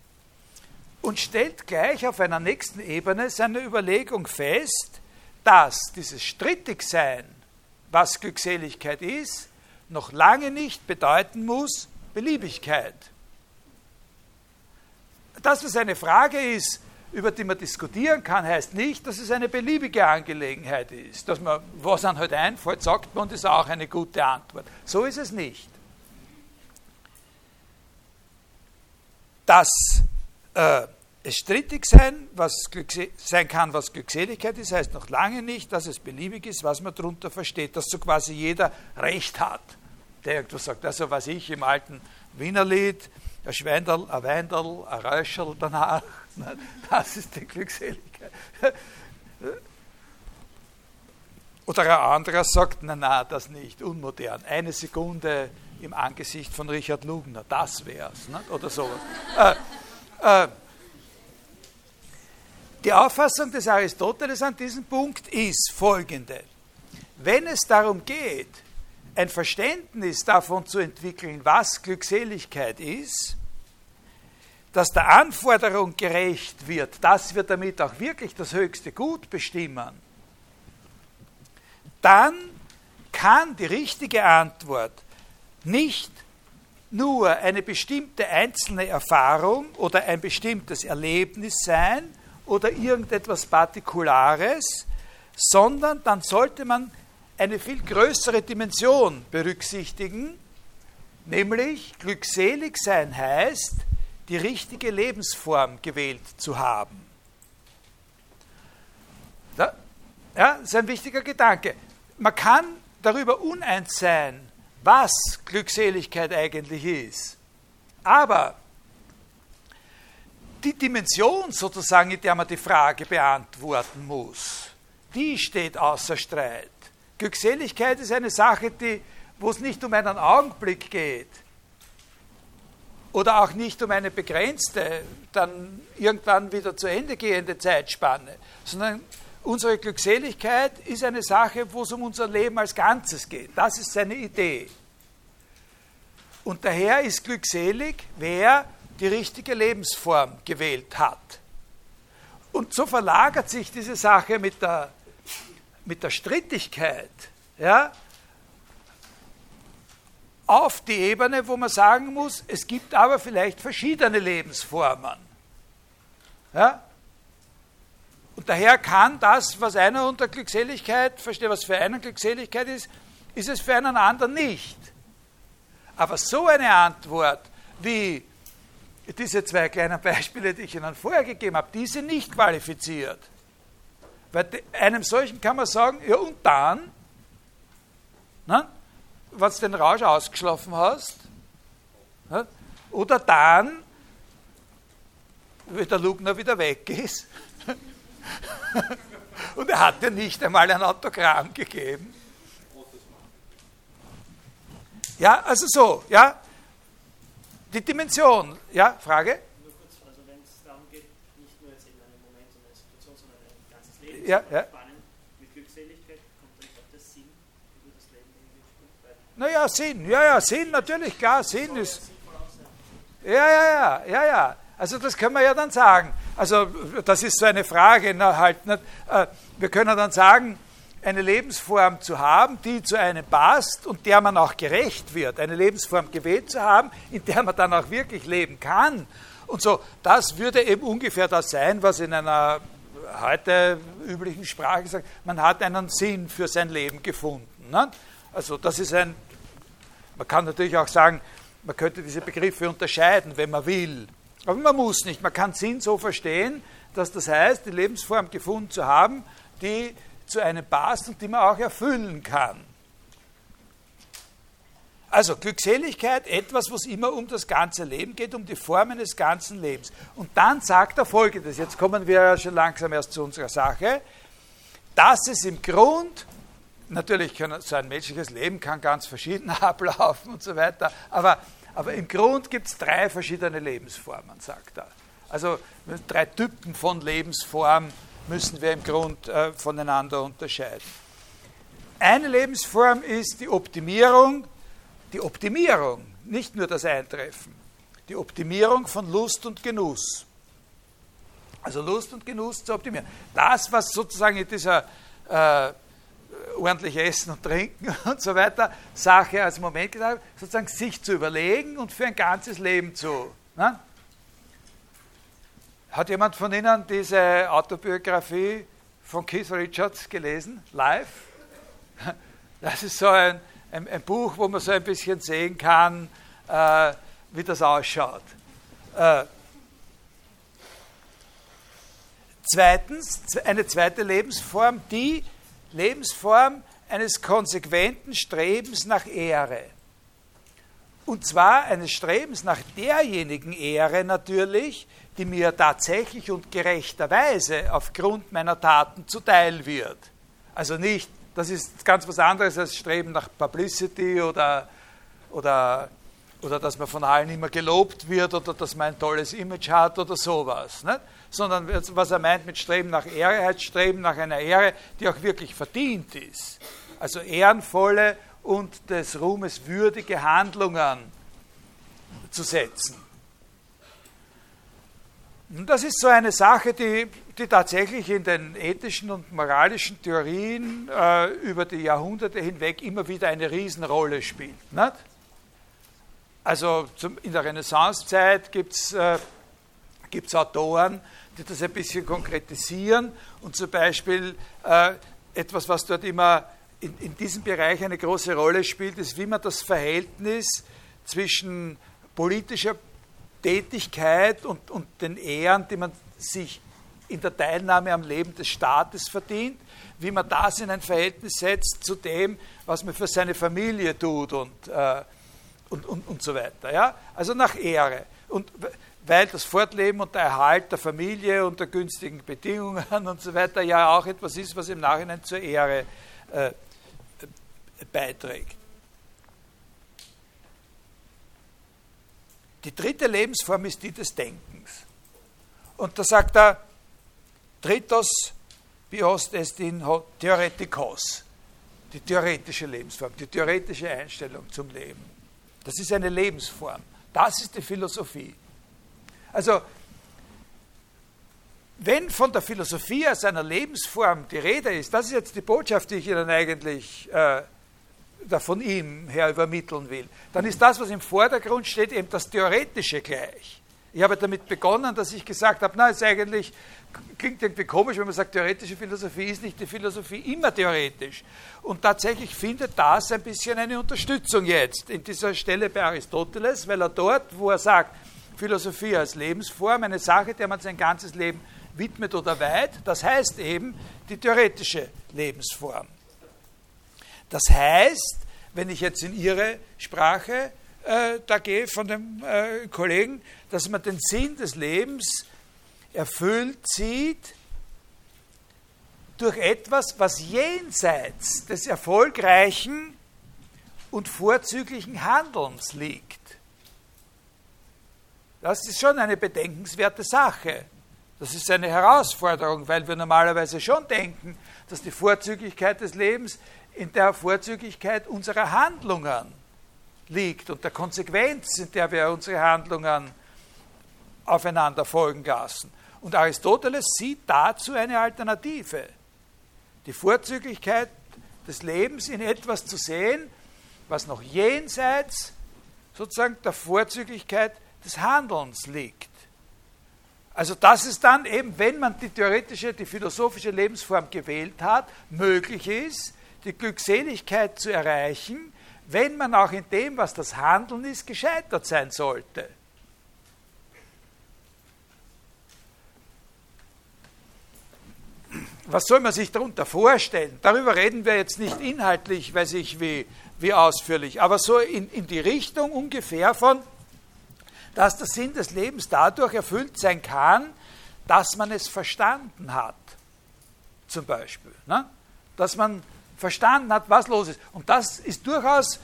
und stellt gleich auf einer nächsten Ebene seine Überlegung fest, dass dieses Strittigsein, was Glückseligkeit ist, noch lange nicht bedeuten muss Beliebigkeit. Dass es eine Frage ist, über die man diskutieren kann, heißt nicht, dass es eine beliebige Angelegenheit ist. Dass man, was einem halt einfällt, sagt man, und ist auch eine gute Antwort. So ist es nicht. Dass äh, es strittig sein, was sein kann, was Glückseligkeit ist, heißt noch lange nicht, dass es beliebig ist, was man darunter versteht, dass so quasi jeder Recht hat. Der irgendwo sagt, also was ich im alten Wienerlied, ein Schweinderl, ein Weinderl, ein Räuscherl danach, das ist die Glückseligkeit. Oder ein anderer sagt, nein, nein, das nicht, unmodern. Eine Sekunde im Angesicht von Richard Lugner, das wär's. Ne? Oder so. Äh, äh, die Auffassung des Aristoteles an diesem Punkt ist folgende. Wenn es darum geht, ein Verständnis davon zu entwickeln, was Glückseligkeit ist, dass der Anforderung gerecht wird, dass wir damit auch wirklich das höchste Gut bestimmen, dann kann die richtige Antwort nicht nur eine bestimmte einzelne Erfahrung oder ein bestimmtes Erlebnis sein oder irgendetwas Partikulares, sondern dann sollte man eine viel größere Dimension berücksichtigen, nämlich glückselig sein heißt, die richtige Lebensform gewählt zu haben. Ja, das ist ein wichtiger Gedanke. Man kann darüber uneins sein, was Glückseligkeit eigentlich ist. Aber die Dimension sozusagen, in der man die Frage beantworten muss, die steht außer Streit. Glückseligkeit ist eine Sache, die, wo es nicht um einen Augenblick geht, oder auch nicht um eine begrenzte, dann irgendwann wieder zu Ende gehende Zeitspanne, sondern unsere Glückseligkeit ist eine Sache, wo es um unser Leben als Ganzes geht. Das ist seine Idee. Und daher ist glückselig, wer die richtige Lebensform gewählt hat. Und so verlagert sich diese Sache mit der, mit der Strittigkeit ja, auf die Ebene, wo man sagen muss, es gibt aber vielleicht verschiedene Lebensformen. Ja? Und daher kann das, was einer unter Glückseligkeit versteht, was für einen Glückseligkeit ist, ist es für einen anderen nicht. Aber so eine Antwort wie diese zwei kleinen Beispiele, die ich Ihnen vorher gegeben habe, die sind nicht qualifiziert. Weil einem solchen kann man sagen, ja und dann? Ne? wenn du den Rausch ausgeschlafen hast, oder dann, wenn der Lugner wieder weg ist, und er hat dir nicht einmal ein Autogramm gegeben. Ja, also so, ja. Die Dimension, ja, Frage? Nur kurz, also wenn es darum geht, nicht nur jetzt in einem Moment und einer Situation, sondern ein ganzes Leben, ja, ja. Naja, Sinn, ja, ja, Sinn, natürlich, klar, Sinn ist. Ja, ja, ja, ja, ja. Also das können wir ja dann sagen. Also das ist so eine Frage. Na, halt, nicht? Äh, wir können dann sagen, eine Lebensform zu haben, die zu einem passt und der man auch gerecht wird, eine Lebensform gewählt zu haben, in der man dann auch wirklich leben kann. Und so, das würde eben ungefähr das sein, was in einer heute üblichen Sprache sagt, man hat einen Sinn für sein Leben gefunden. Ne? Also das ist ein, man kann natürlich auch sagen, man könnte diese Begriffe unterscheiden, wenn man will. Aber man muss nicht. Man kann Sinn so verstehen, dass das heißt, die Lebensform gefunden zu haben, die zu einem passt und die man auch erfüllen kann. Also Glückseligkeit, etwas, was immer um das ganze Leben geht, um die Formen des ganzen Lebens. Und dann sagt er folgendes, jetzt kommen wir ja schon langsam erst zu unserer Sache, dass es im Grund, natürlich kann, so ein menschliches Leben kann ganz verschieden ablaufen und so weiter, aber aber im Grund gibt es drei verschiedene Lebensformen, sagt er. Also drei Typen von Lebensform müssen wir im Grund äh, voneinander unterscheiden. Eine Lebensform ist die Optimierung, die Optimierung, nicht nur das Eintreffen, die Optimierung von Lust und Genuss. Also Lust und Genuss zu optimieren. Das, was sozusagen in dieser äh, ordentlich essen und trinken und so weiter, Sache als Moment gedacht, sozusagen sich zu überlegen und für ein ganzes Leben zu. Ne? Hat jemand von Ihnen diese Autobiografie von Keith Richards gelesen, live? Das ist so ein, ein, ein Buch, wo man so ein bisschen sehen kann, äh, wie das ausschaut. Äh, zweitens, eine zweite Lebensform, die Lebensform eines konsequenten Strebens nach Ehre. Und zwar eines Strebens nach derjenigen Ehre natürlich, die mir tatsächlich und gerechterweise aufgrund meiner Taten zuteil wird. Also nicht, das ist ganz was anderes als Streben nach Publicity oder, oder, oder dass man von allen immer gelobt wird oder dass man ein tolles Image hat oder sowas. Nicht? sondern was er meint mit Streben nach Ehre, heißt Streben nach einer Ehre, die auch wirklich verdient ist. Also ehrenvolle und des Ruhmes würdige Handlungen zu setzen. Und das ist so eine Sache, die, die tatsächlich in den ethischen und moralischen Theorien äh, über die Jahrhunderte hinweg immer wieder eine Riesenrolle spielt. Nicht? Also zum, in der Renaissancezeit gibt es äh, Autoren, die das ein bisschen konkretisieren und zum Beispiel äh, etwas, was dort immer in, in diesem Bereich eine große Rolle spielt, ist, wie man das Verhältnis zwischen politischer Tätigkeit und, und den Ehren, die man sich in der Teilnahme am Leben des Staates verdient, wie man das in ein Verhältnis setzt zu dem, was man für seine Familie tut und, äh, und, und, und so weiter. Ja? Also nach Ehre. Und weil das Fortleben und der Erhalt der Familie unter günstigen Bedingungen und so weiter ja auch etwas ist, was im Nachhinein zur Ehre äh, beiträgt. Die dritte Lebensform ist die des Denkens. Und da sagt er, Tritos bios est in theoretikos, die theoretische Lebensform, die theoretische Einstellung zum Leben. Das ist eine Lebensform. Das ist die Philosophie. Also, wenn von der Philosophie als einer Lebensform die Rede ist, das ist jetzt die Botschaft, die ich Ihnen eigentlich äh, von ihm her übermitteln will, dann ist das, was im Vordergrund steht, eben das Theoretische gleich. Ich habe damit begonnen, dass ich gesagt habe, na, ist eigentlich, klingt irgendwie komisch, wenn man sagt, theoretische Philosophie ist nicht die Philosophie immer theoretisch. Und tatsächlich findet das ein bisschen eine Unterstützung jetzt in dieser Stelle bei Aristoteles, weil er dort, wo er sagt, Philosophie als Lebensform, eine Sache, der man sein ganzes Leben widmet oder weiht. Das heißt eben die theoretische Lebensform. Das heißt, wenn ich jetzt in Ihre Sprache äh, da gehe von dem äh, Kollegen, dass man den Sinn des Lebens erfüllt sieht durch etwas, was jenseits des erfolgreichen und vorzüglichen Handelns liegt. Das ist schon eine bedenkenswerte Sache. Das ist eine Herausforderung, weil wir normalerweise schon denken, dass die Vorzüglichkeit des Lebens in der Vorzüglichkeit unserer Handlungen liegt und der Konsequenz, in der wir unsere Handlungen aufeinander folgen lassen. Und Aristoteles sieht dazu eine Alternative. Die Vorzüglichkeit des Lebens in etwas zu sehen, was noch jenseits sozusagen der Vorzüglichkeit des Handelns liegt. Also dass es dann eben, wenn man die theoretische, die philosophische Lebensform gewählt hat, möglich ist, die Glückseligkeit zu erreichen, wenn man auch in dem, was das Handeln ist, gescheitert sein sollte. Was soll man sich darunter vorstellen? Darüber reden wir jetzt nicht inhaltlich, weiß ich wie, wie ausführlich, aber so in, in die Richtung ungefähr von, dass der Sinn des Lebens dadurch erfüllt sein kann, dass man es verstanden hat, zum Beispiel. Ne? Dass man verstanden hat, was los ist. Und das ist durchaus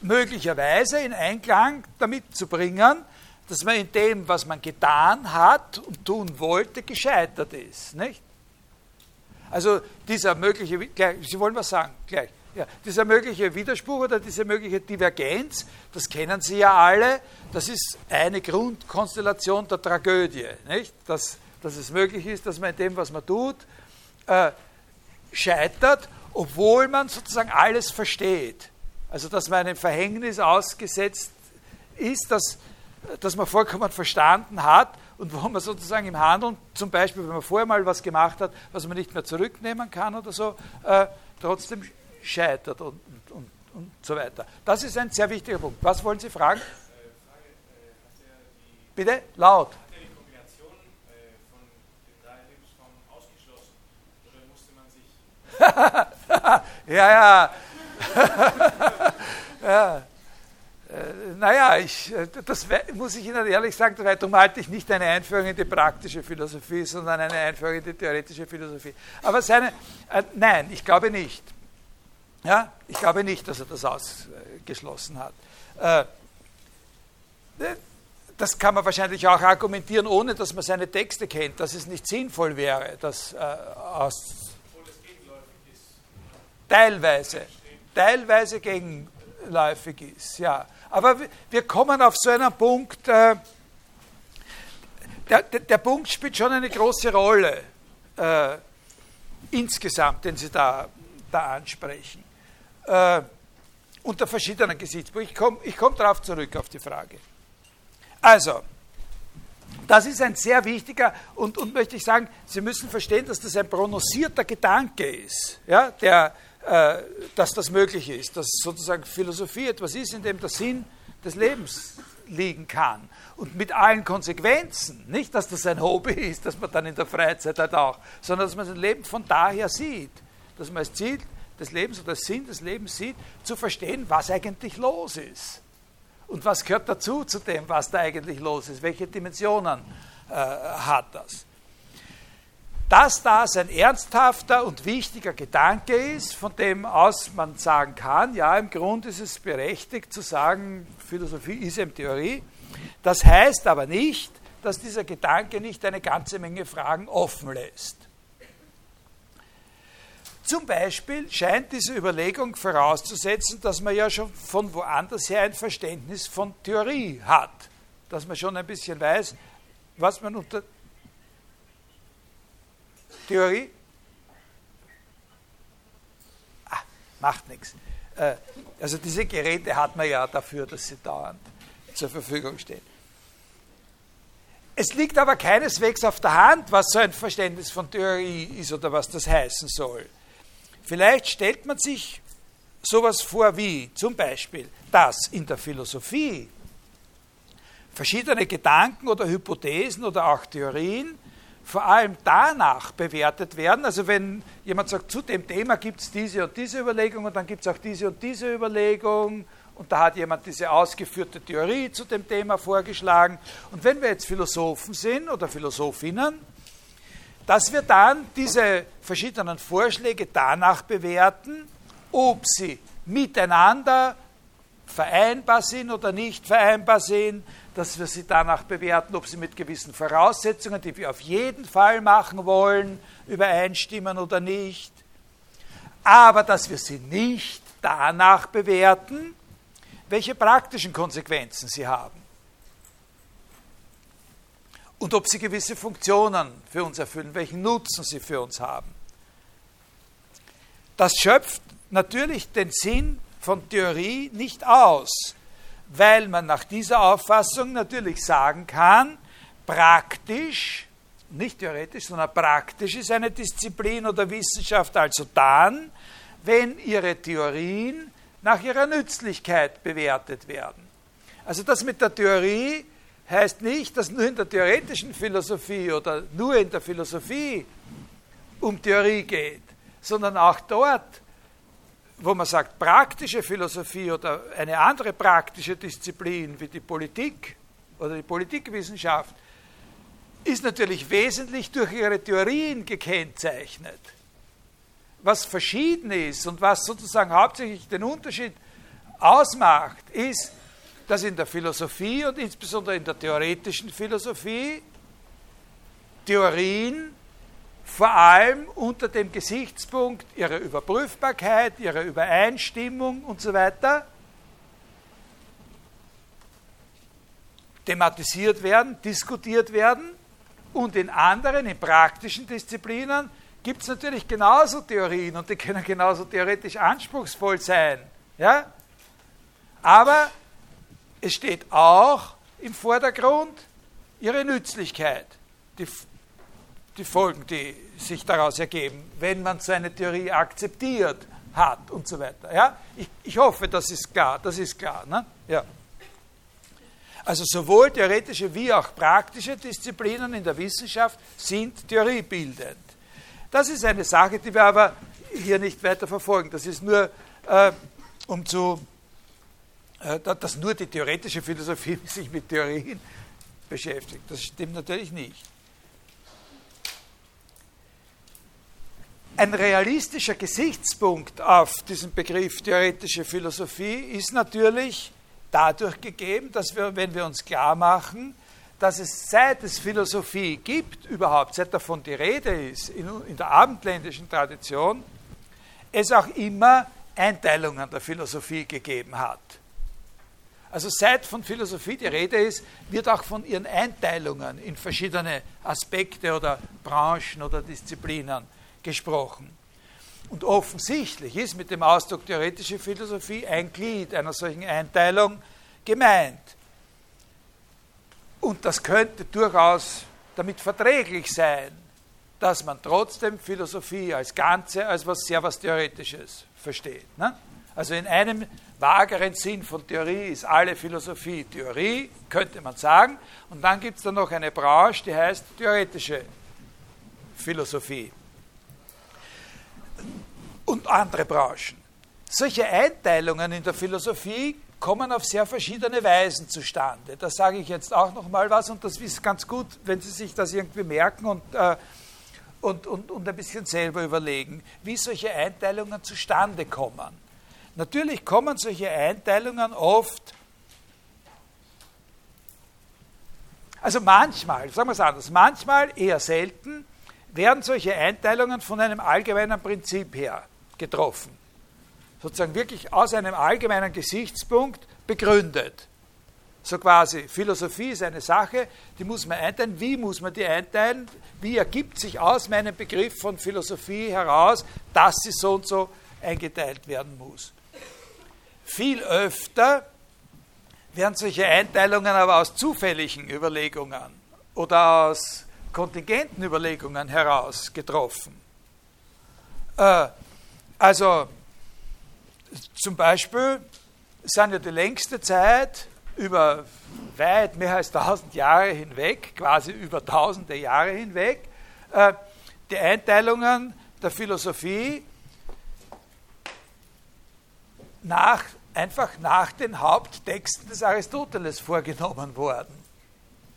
möglicherweise in Einklang damit zu bringen, dass man in dem, was man getan hat und tun wollte, gescheitert ist. Nicht? Also dieser mögliche, Sie wollen was sagen, gleich. Ja, dieser mögliche Widerspruch oder diese mögliche Divergenz, das kennen Sie ja alle, das ist eine Grundkonstellation der Tragödie, nicht? Dass, dass es möglich ist, dass man in dem, was man tut, äh, scheitert, obwohl man sozusagen alles versteht. Also dass man einem Verhängnis ausgesetzt ist, das, das man vollkommen verstanden hat und wo man sozusagen im Handeln, zum Beispiel wenn man vorher mal was gemacht hat, was man nicht mehr zurücknehmen kann oder so, äh, trotzdem scheitert und, und, und, und so weiter. Das ist ein sehr wichtiger Punkt. Was wollen Sie fragen? Bitte? Laut. Ja, ja. ja. Äh, naja, ich, äh, das muss ich Ihnen ehrlich sagen, darum halte ich nicht eine Einführung in die praktische Philosophie, sondern eine Einführung in die theoretische Philosophie. Aber seine, äh, nein, ich glaube nicht. Ja, ich glaube nicht, dass er das ausgeschlossen hat. Äh, das kann man wahrscheinlich auch argumentieren, ohne dass man seine Texte kennt, dass es nicht sinnvoll wäre, das äh, aus. Teilweise, teilweise gegenläufig ist, ja. Aber wir kommen auf so einen Punkt, äh, der, der, der, Punkt spielt schon eine große Rolle äh, insgesamt, den Sie da, da ansprechen äh, unter verschiedenen Gesichtspunkten. Ich komme ich komm darauf zurück, auf die Frage. Also, das ist ein sehr wichtiger und, und möchte ich sagen, Sie müssen verstehen, dass das ein prononcierter Gedanke ist, ja, der, dass das möglich ist, dass sozusagen Philosophie etwas ist, in dem der Sinn des Lebens liegen kann. Und mit allen Konsequenzen. Nicht, dass das ein Hobby ist, dass man dann in der Freizeit halt auch, sondern dass man sein Leben von daher sieht. Dass man es sieht, des Lebens oder Sinn des Lebens sieht, zu verstehen, was eigentlich los ist. Und was gehört dazu zu dem, was da eigentlich los ist? Welche Dimensionen äh, hat das? Dass das ein ernsthafter und wichtiger Gedanke ist, von dem aus man sagen kann, ja, im Grunde ist es berechtigt zu sagen, Philosophie ist eben Theorie. Das heißt aber nicht, dass dieser Gedanke nicht eine ganze Menge Fragen offen lässt. Zum Beispiel scheint diese Überlegung vorauszusetzen, dass man ja schon von woanders her ein Verständnis von Theorie hat, dass man schon ein bisschen weiß, was man unter Theorie ah, macht nichts. Äh, also diese Geräte hat man ja dafür, dass sie dauernd zur Verfügung stehen. Es liegt aber keineswegs auf der Hand, was so ein Verständnis von Theorie ist oder was das heißen soll. Vielleicht stellt man sich sowas vor wie zum Beispiel, dass in der Philosophie verschiedene Gedanken oder Hypothesen oder auch Theorien vor allem danach bewertet werden. Also wenn jemand sagt, zu dem Thema gibt es diese und diese Überlegung und dann gibt es auch diese und diese Überlegung und da hat jemand diese ausgeführte Theorie zu dem Thema vorgeschlagen. Und wenn wir jetzt Philosophen sind oder Philosophinnen, dass wir dann diese verschiedenen Vorschläge danach bewerten, ob sie miteinander vereinbar sind oder nicht vereinbar sind, dass wir sie danach bewerten, ob sie mit gewissen Voraussetzungen, die wir auf jeden Fall machen wollen, übereinstimmen oder nicht, aber dass wir sie nicht danach bewerten, welche praktischen Konsequenzen sie haben. und ob sie gewisse Funktionen für uns erfüllen, welchen Nutzen sie für uns haben. Das schöpft natürlich den Sinn von Theorie nicht aus, weil man nach dieser Auffassung natürlich sagen kann, praktisch, nicht theoretisch, sondern praktisch ist eine Disziplin oder Wissenschaft also dann, wenn ihre Theorien nach ihrer Nützlichkeit bewertet werden. Also das mit der Theorie heißt nicht, dass nur in der theoretischen Philosophie oder nur in der Philosophie um Theorie geht, sondern auch dort, wo man sagt, praktische Philosophie oder eine andere praktische Disziplin wie die Politik oder die Politikwissenschaft ist natürlich wesentlich durch ihre Theorien gekennzeichnet. Was verschieden ist und was sozusagen hauptsächlich den Unterschied ausmacht, ist, dass in der Philosophie und insbesondere in der theoretischen Philosophie Theorien vor allem unter dem Gesichtspunkt ihrer Überprüfbarkeit, ihrer Übereinstimmung und so weiter thematisiert werden, diskutiert werden und in anderen, in praktischen Disziplinen gibt es natürlich genauso Theorien und die können genauso theoretisch anspruchsvoll sein. Ja? Aber es steht auch im Vordergrund ihre Nützlichkeit, die, die Folgen, die sich daraus ergeben, wenn man so eine Theorie akzeptiert hat und so weiter. Ja? Ich, ich hoffe, das ist klar. Das ist klar. Ne? Ja. Also sowohl theoretische wie auch praktische Disziplinen in der Wissenschaft sind theoriebildend. Das ist eine Sache, die wir aber hier nicht weiter verfolgen. Das ist nur, äh, um zu äh, dass nur die theoretische Philosophie sich mit Theorien beschäftigt. Das stimmt natürlich nicht. Ein realistischer Gesichtspunkt auf diesen Begriff theoretische Philosophie ist natürlich dadurch gegeben, dass wir, wenn wir uns klar machen, dass es seit es Philosophie gibt, überhaupt, seit davon die Rede ist, in, in der abendländischen Tradition, es auch immer Einteilungen der Philosophie gegeben hat. Also seit von Philosophie die Rede ist, wird auch von ihren Einteilungen in verschiedene Aspekte oder Branchen oder Disziplinen gesprochen. Und offensichtlich ist mit dem Ausdruck theoretische Philosophie ein Glied einer solchen Einteilung gemeint. Und das könnte durchaus damit verträglich sein, dass man trotzdem Philosophie als Ganze als was sehr was Theoretisches versteht. Ne? Also in einem vageren Sinn von Theorie ist alle Philosophie Theorie, könnte man sagen. Und dann gibt es da noch eine Branche, die heißt theoretische Philosophie. Und andere Branchen. Solche Einteilungen in der Philosophie kommen auf sehr verschiedene Weisen zustande. Da sage ich jetzt auch noch mal was und das ist ganz gut, wenn Sie sich das irgendwie merken und, äh, und, und, und ein bisschen selber überlegen, wie solche Einteilungen zustande kommen. Natürlich kommen solche Einteilungen oft, also manchmal, sagen wir es anders, manchmal, eher selten, werden solche Einteilungen von einem allgemeinen Prinzip her getroffen. Sozusagen wirklich aus einem allgemeinen Gesichtspunkt begründet. So quasi, Philosophie ist eine Sache, die muss man einteilen. Wie muss man die einteilen? Wie ergibt sich aus meinem Begriff von Philosophie heraus, dass sie so und so eingeteilt werden muss? Viel öfter werden solche Einteilungen aber aus zufälligen Überlegungen oder aus kontingenten Überlegungen heraus getroffen. Äh, also zum Beispiel sind ja die längste Zeit über weit mehr als tausend Jahre hinweg, quasi über tausende Jahre hinweg, äh, die Einteilungen der Philosophie nach einfach nach den Haupttexten des Aristoteles vorgenommen worden.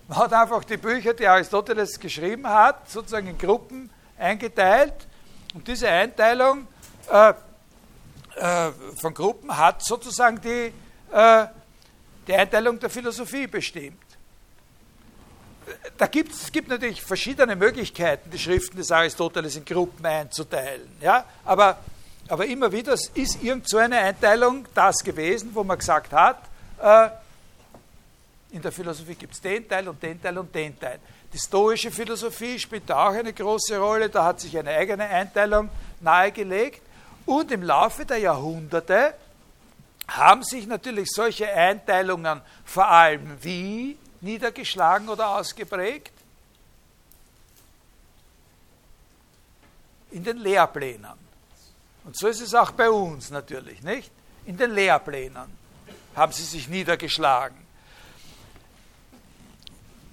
Man hat einfach die Bücher, die Aristoteles geschrieben hat, sozusagen in Gruppen eingeteilt und diese Einteilung äh, äh, von Gruppen hat sozusagen die, äh, die Einteilung der Philosophie bestimmt. Da gibt, es gibt natürlich verschiedene Möglichkeiten, die Schriften des Aristoteles in Gruppen einzuteilen. Ja? Aber aber immer wieder ist irgend so eine Einteilung das gewesen, wo man gesagt hat, äh, in der Philosophie gibt es den Teil und den Teil und den Teil. Die stoische Philosophie spielt da auch eine große Rolle, da hat sich eine eigene Einteilung nahegelegt. Und im Laufe der Jahrhunderte haben sich natürlich solche Einteilungen vor allem wie niedergeschlagen oder ausgeprägt? In den Lehrplänen. Und so ist es auch bei uns natürlich, nicht? In den Lehrplänen haben sie sich niedergeschlagen.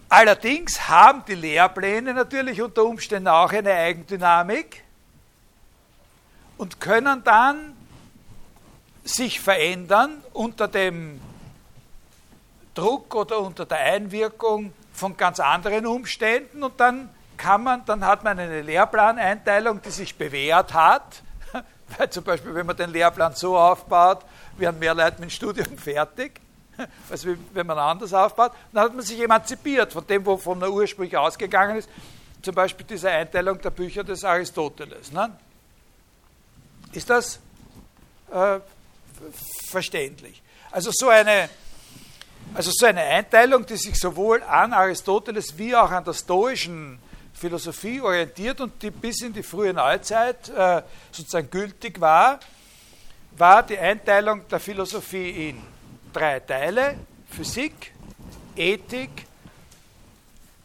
Allerdings haben die Lehrpläne natürlich unter Umständen auch eine Eigendynamik und können dann sich verändern unter dem Druck oder unter der Einwirkung von ganz anderen Umständen und dann kann man, dann hat man eine Lehrplaneinteilung, die sich bewährt hat, weil zum Beispiel, wenn man den Lehrplan so aufbaut, werden mehr Leute mit dem Studium fertig, als wenn man anders aufbaut, dann hat man sich emanzipiert von dem, wovon man ursprünglich ausgegangen ist, zum Beispiel diese Einteilung der Bücher des Aristoteles. Ne? Ist das äh, verständlich? Also so eine also so eine Einteilung, die sich sowohl an Aristoteles wie auch an der stoischen Philosophie orientiert und die bis in die frühe Neuzeit äh, sozusagen gültig war, war die Einteilung der Philosophie in drei Teile, Physik, Ethik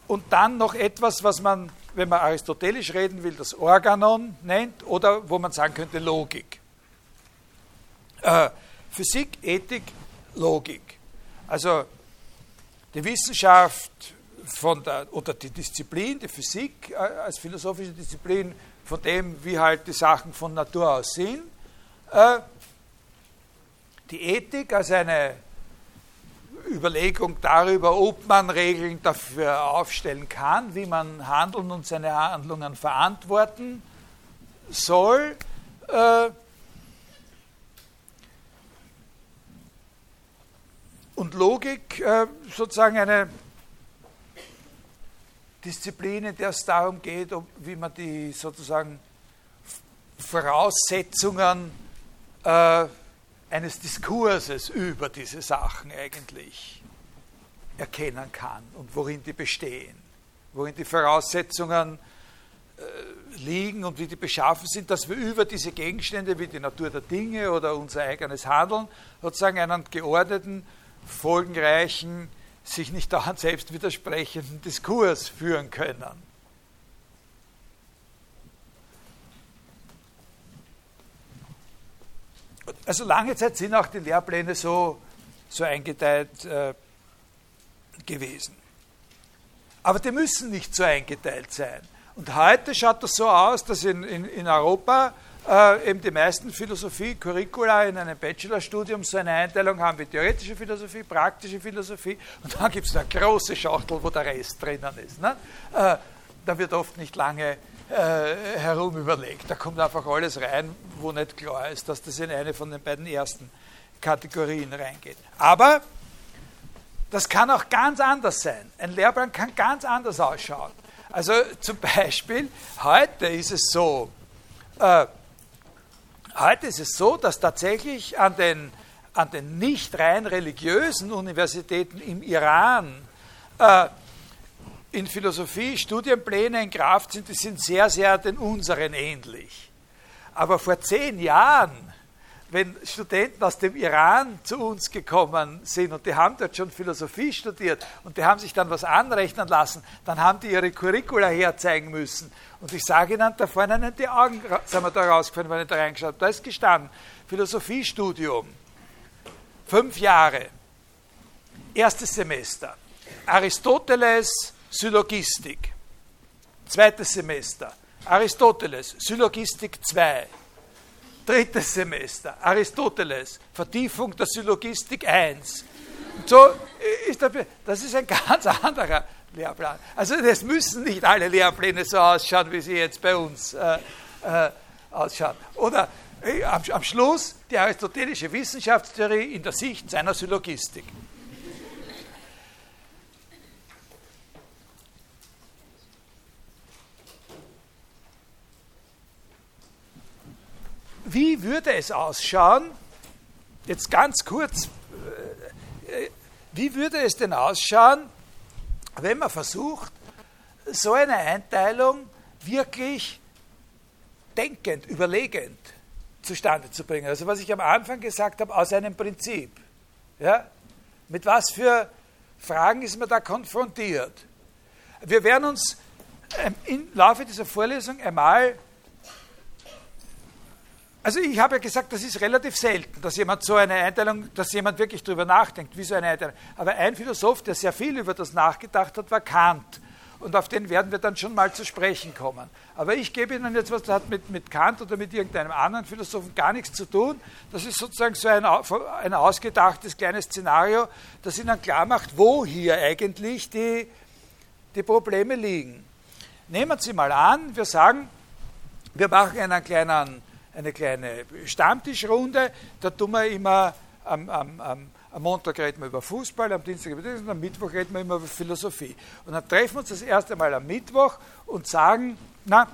und dann noch etwas, was man, wenn man aristotelisch reden will, das Organon nennt oder wo man sagen könnte Logik. Äh, Physik, Ethik, Logik. Also die Wissenschaft von der, oder die Disziplin, die Physik äh, als philosophische Disziplin von dem, wie halt die Sachen von Natur aus sind. Äh, die Ethik als eine Überlegung darüber, ob man Regeln dafür aufstellen kann, wie man handeln und seine Handlungen verantworten soll. Äh, und Logik äh, sozusagen eine Disziplin, in der es darum geht, wie man die sozusagen Voraussetzungen äh, eines Diskurses über diese Sachen eigentlich erkennen kann und worin die bestehen, worin die Voraussetzungen äh, liegen und wie die beschaffen sind, dass wir über diese Gegenstände wie die Natur der Dinge oder unser eigenes Handeln sozusagen einen geordneten folgenreichen, sich nicht dauernd selbst widersprechenden Diskurs führen können. Also lange Zeit sind auch die Lehrpläne so, so eingeteilt äh, gewesen. Aber die müssen nicht so eingeteilt sein. Und heute schaut das so aus, dass in, in, in Europa äh, eben die meisten Philosophie-Curricula in einem Bachelorstudium so eine Einteilung haben wie theoretische Philosophie, praktische Philosophie und dann gibt es eine große Schachtel, wo der Rest drinnen ist. Ne? Äh, da wird oft nicht lange äh, herum überlegt. Da kommt einfach alles rein, wo nicht klar ist, dass das in eine von den beiden ersten Kategorien reingeht. Aber das kann auch ganz anders sein. Ein Lehrplan kann ganz anders ausschauen. Also zum Beispiel, heute ist es so, äh, Heute ist es so, dass tatsächlich an den, an den nicht rein religiösen Universitäten im Iran äh, in Philosophie Studienpläne in Kraft sind, die sind sehr, sehr den unseren ähnlich. Aber vor zehn Jahren wenn Studenten aus dem Iran zu uns gekommen sind und die haben dort schon Philosophie studiert und die haben sich dann was anrechnen lassen, dann haben die ihre Curricula herzeigen müssen. Und ich sage Ihnen, da vorne die Augen sind wir da rausgefallen, wenn ich da reingeschaut habe. Da ist gestanden, Philosophiestudium, fünf Jahre, erstes Semester, Aristoteles, Syllogistik, zweites Semester, Aristoteles, Syllogistik 2, drittes Semester, Aristoteles, Vertiefung der Syllogistik 1. So ist der, das ist ein ganz anderer Lehrplan. Also das müssen nicht alle Lehrpläne so ausschauen, wie sie jetzt bei uns äh, äh, ausschauen. Oder äh, am, am Schluss die aristotelische Wissenschaftstheorie in der Sicht seiner Syllogistik. Wie würde es ausschauen, jetzt ganz kurz, äh, wie würde es denn ausschauen, wenn man versucht, so eine Einteilung wirklich denkend, überlegend zustande zu bringen. Also was ich am Anfang gesagt habe, aus einem Prinzip. Ja? Mit was für Fragen ist man da konfrontiert? Wir werden uns ähm, im Laufe dieser Vorlesung einmal also ich habe ja gesagt, das ist relativ selten, dass jemand so eine Einteilung, dass jemand wirklich darüber nachdenkt, wie so eine Einteilung. Aber ein Philosoph, der sehr viel über das nachgedacht hat, war Kant. Und auf den werden wir dann schon mal zu sprechen kommen. Aber ich gebe Ihnen jetzt was, das hat mit, mit Kant oder mit irgendeinem anderen Philosophen gar nichts zu tun. Das ist sozusagen so ein, ein ausgedachtes kleines Szenario, das Ihnen klar macht, wo hier eigentlich die, die Probleme liegen. Nehmen Sie mal an, wir sagen, wir machen einen kleinen eine kleine Stammtischrunde. Da tun wir immer am, am, am, am Montag reden wir über Fußball, am Dienstag über das und am Mittwoch reden wir immer über Philosophie. Und dann treffen wir uns das erste Mal am Mittwoch und sagen, na,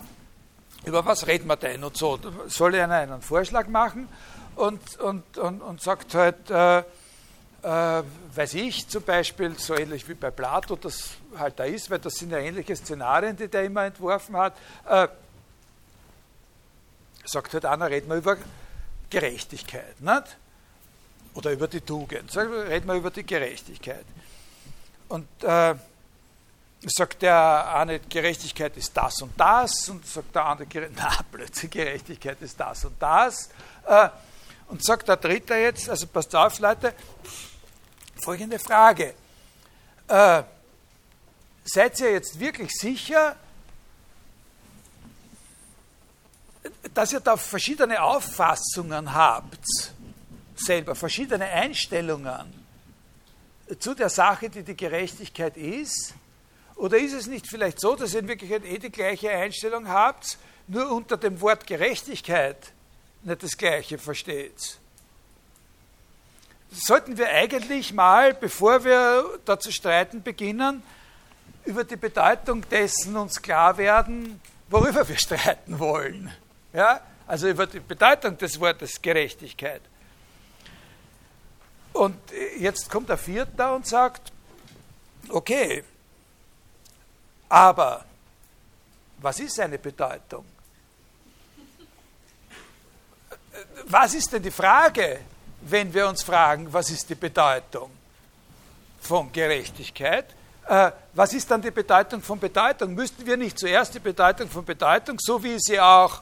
über was reden wir denn und so. Soll einer einen Vorschlag machen und, und, und, und sagt halt, äh, äh, weiß ich zum Beispiel, so ähnlich wie bei Plato das halt da ist, weil das sind ja ähnliche Szenarien, die der immer entworfen hat. Äh, sagt halt einer, reden wir über Gerechtigkeit, nicht? Oder über die Tugend. Reden wir über die Gerechtigkeit. Und äh, sagt der eine, Gerechtigkeit ist das und das, und sagt der andere, na, plötzlich Gerechtigkeit ist das und das. Äh, und sagt der Dritte jetzt, also passt auf, Leute, folgende Frage. Äh, seid ihr jetzt wirklich sicher, dass ihr da verschiedene Auffassungen habt, selber, verschiedene Einstellungen zu der Sache, die die Gerechtigkeit ist? Oder ist es nicht vielleicht so, dass ihr in Wirklichkeit eh die gleiche Einstellung habt, nur unter dem Wort Gerechtigkeit nicht das Gleiche versteht? Sollten wir eigentlich mal, bevor wir da zu streiten beginnen, über die Bedeutung dessen uns klar werden, worüber wir streiten wollen. Ja? Also über die Bedeutung des Wortes Gerechtigkeit. Und jetzt kommt der Vierte und sagt, okay, aber was ist seine Bedeutung? Was ist denn die Frage, wenn wir uns fragen, was ist die Bedeutung von Gerechtigkeit? Äh, was ist dann die Bedeutung von Bedeutung? Müssten wir nicht zuerst die Bedeutung von Bedeutung, so wie sie auch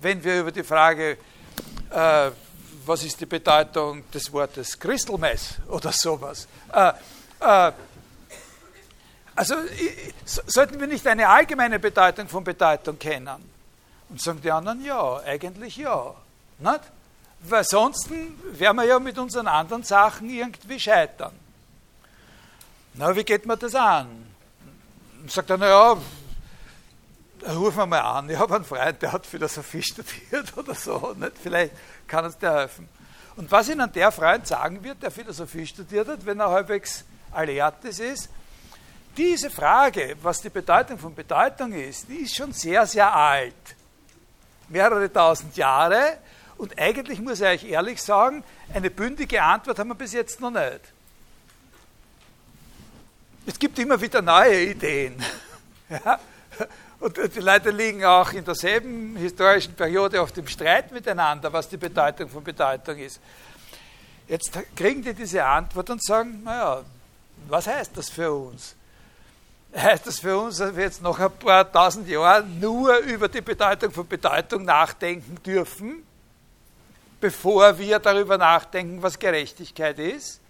wenn wir über die Frage, äh, was ist die Bedeutung des Wortes Crystal Mess oder sowas, äh, äh, also sollten wir nicht eine allgemeine Bedeutung von Bedeutung kennen? Und sagen die anderen, ja, eigentlich ja. Nicht? Weil sonst werden wir ja mit unseren anderen Sachen irgendwie scheitern. Na, wie geht man das an? Sagt er, naja, rufen wir mal an. Ich habe einen Freund, der hat Philosophie studiert oder so. Nicht? Vielleicht kann uns der helfen. Und was Ihnen der Freund sagen wird, der Philosophie studiert hat, wenn er halbwegs Aleatis ist, diese Frage, was die Bedeutung von Bedeutung ist, die ist schon sehr, sehr alt. Mehrere tausend Jahre. Und eigentlich muss ich euch ehrlich sagen, eine bündige Antwort haben wir bis jetzt noch nicht. Es gibt immer wieder neue Ideen. Ja? Und die Leute liegen auch in derselben historischen Periode auf dem Streit miteinander, was die Bedeutung von Bedeutung ist. Jetzt kriegen die diese Antwort und sagen, naja, was heißt das für uns? Heißt das für uns, dass wir jetzt noch ein paar tausend Jahre nur über die Bedeutung von Bedeutung nachdenken dürfen, bevor wir darüber nachdenken, was Gerechtigkeit ist?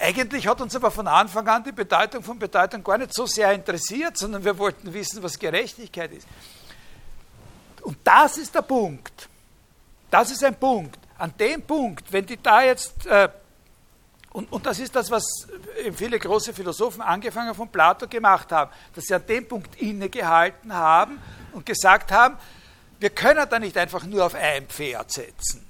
Eigentlich hat uns aber von Anfang an die Bedeutung von Bedeutung gar nicht so sehr interessiert, sondern wir wollten wissen, was Gerechtigkeit ist. Und das ist der Punkt. Das ist ein Punkt. An dem Punkt, wenn die da jetzt, äh, und, und das ist das, was viele große Philosophen, angefangen von Plato, gemacht haben, dass sie an dem Punkt innegehalten haben und gesagt haben, wir können da nicht einfach nur auf ein Pferd setzen.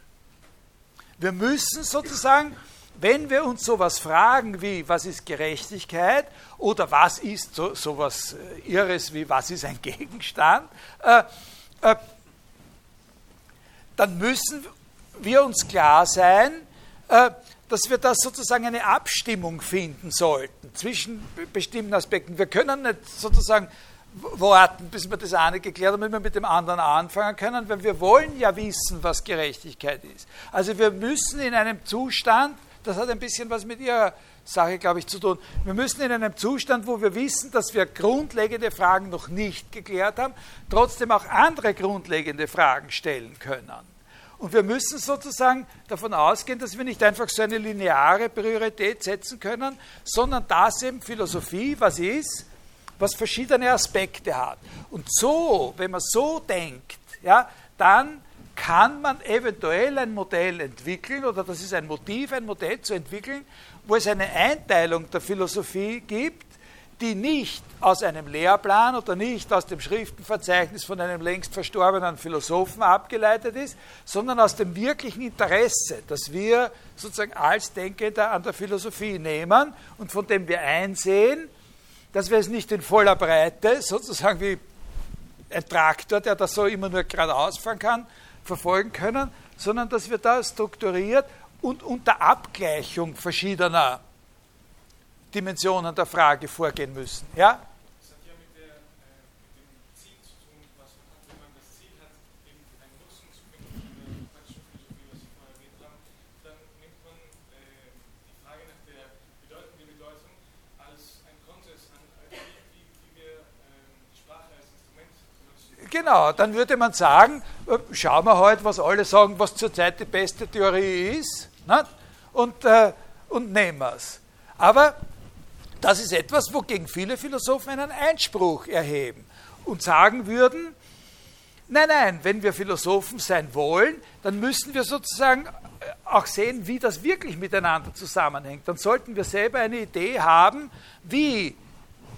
Wir müssen sozusagen wenn wir uns sowas fragen wie, was ist Gerechtigkeit oder was ist so, sowas äh, Irres wie, was ist ein Gegenstand, äh, äh, dann müssen wir uns klar sein, äh, dass wir da sozusagen eine Abstimmung finden sollten zwischen bestimmten Aspekten. Wir können nicht sozusagen warten, bis wir das eine geklärt haben, damit wir mit dem anderen anfangen können, weil wir wollen ja wissen, was Gerechtigkeit ist. Also wir müssen in einem Zustand, das hat ein bisschen was mit Ihrer Sache, glaube ich, zu tun, wir müssen in einem Zustand, wo wir wissen, dass wir grundlegende Fragen noch nicht geklärt haben, trotzdem auch andere grundlegende Fragen stellen können. Und wir müssen sozusagen davon ausgehen, dass wir nicht einfach so eine lineare Priorität setzen können, sondern dass eben Philosophie was ist, was verschiedene Aspekte hat. Und so, wenn man so denkt, ja, dann kann man eventuell ein Modell entwickeln, oder das ist ein Motiv, ein Modell zu entwickeln, wo es eine Einteilung der Philosophie gibt, die nicht aus einem Lehrplan oder nicht aus dem Schriftenverzeichnis von einem längst verstorbenen Philosophen abgeleitet ist, sondern aus dem wirklichen Interesse, das wir sozusagen als Denkender an der Philosophie nehmen und von dem wir einsehen, dass wir es nicht in voller Breite, sozusagen wie ein Traktor, der das so immer nur geradeaus fahren kann, verfolgen können, sondern dass wir da strukturiert und unter Abgleichung verschiedener Dimensionen der Frage vorgehen müssen. Ja? Genau, dann würde man sagen, schauen wir heute, was alle sagen, was zurzeit die beste Theorie ist, ne? und, äh, und nehmen wir es. Aber das ist etwas, wogegen viele Philosophen einen Einspruch erheben und sagen würden, nein, nein, wenn wir Philosophen sein wollen, dann müssen wir sozusagen äh, auch sehen, wie das wirklich miteinander zusammenhängt. Dann sollten wir selber eine Idee haben, wie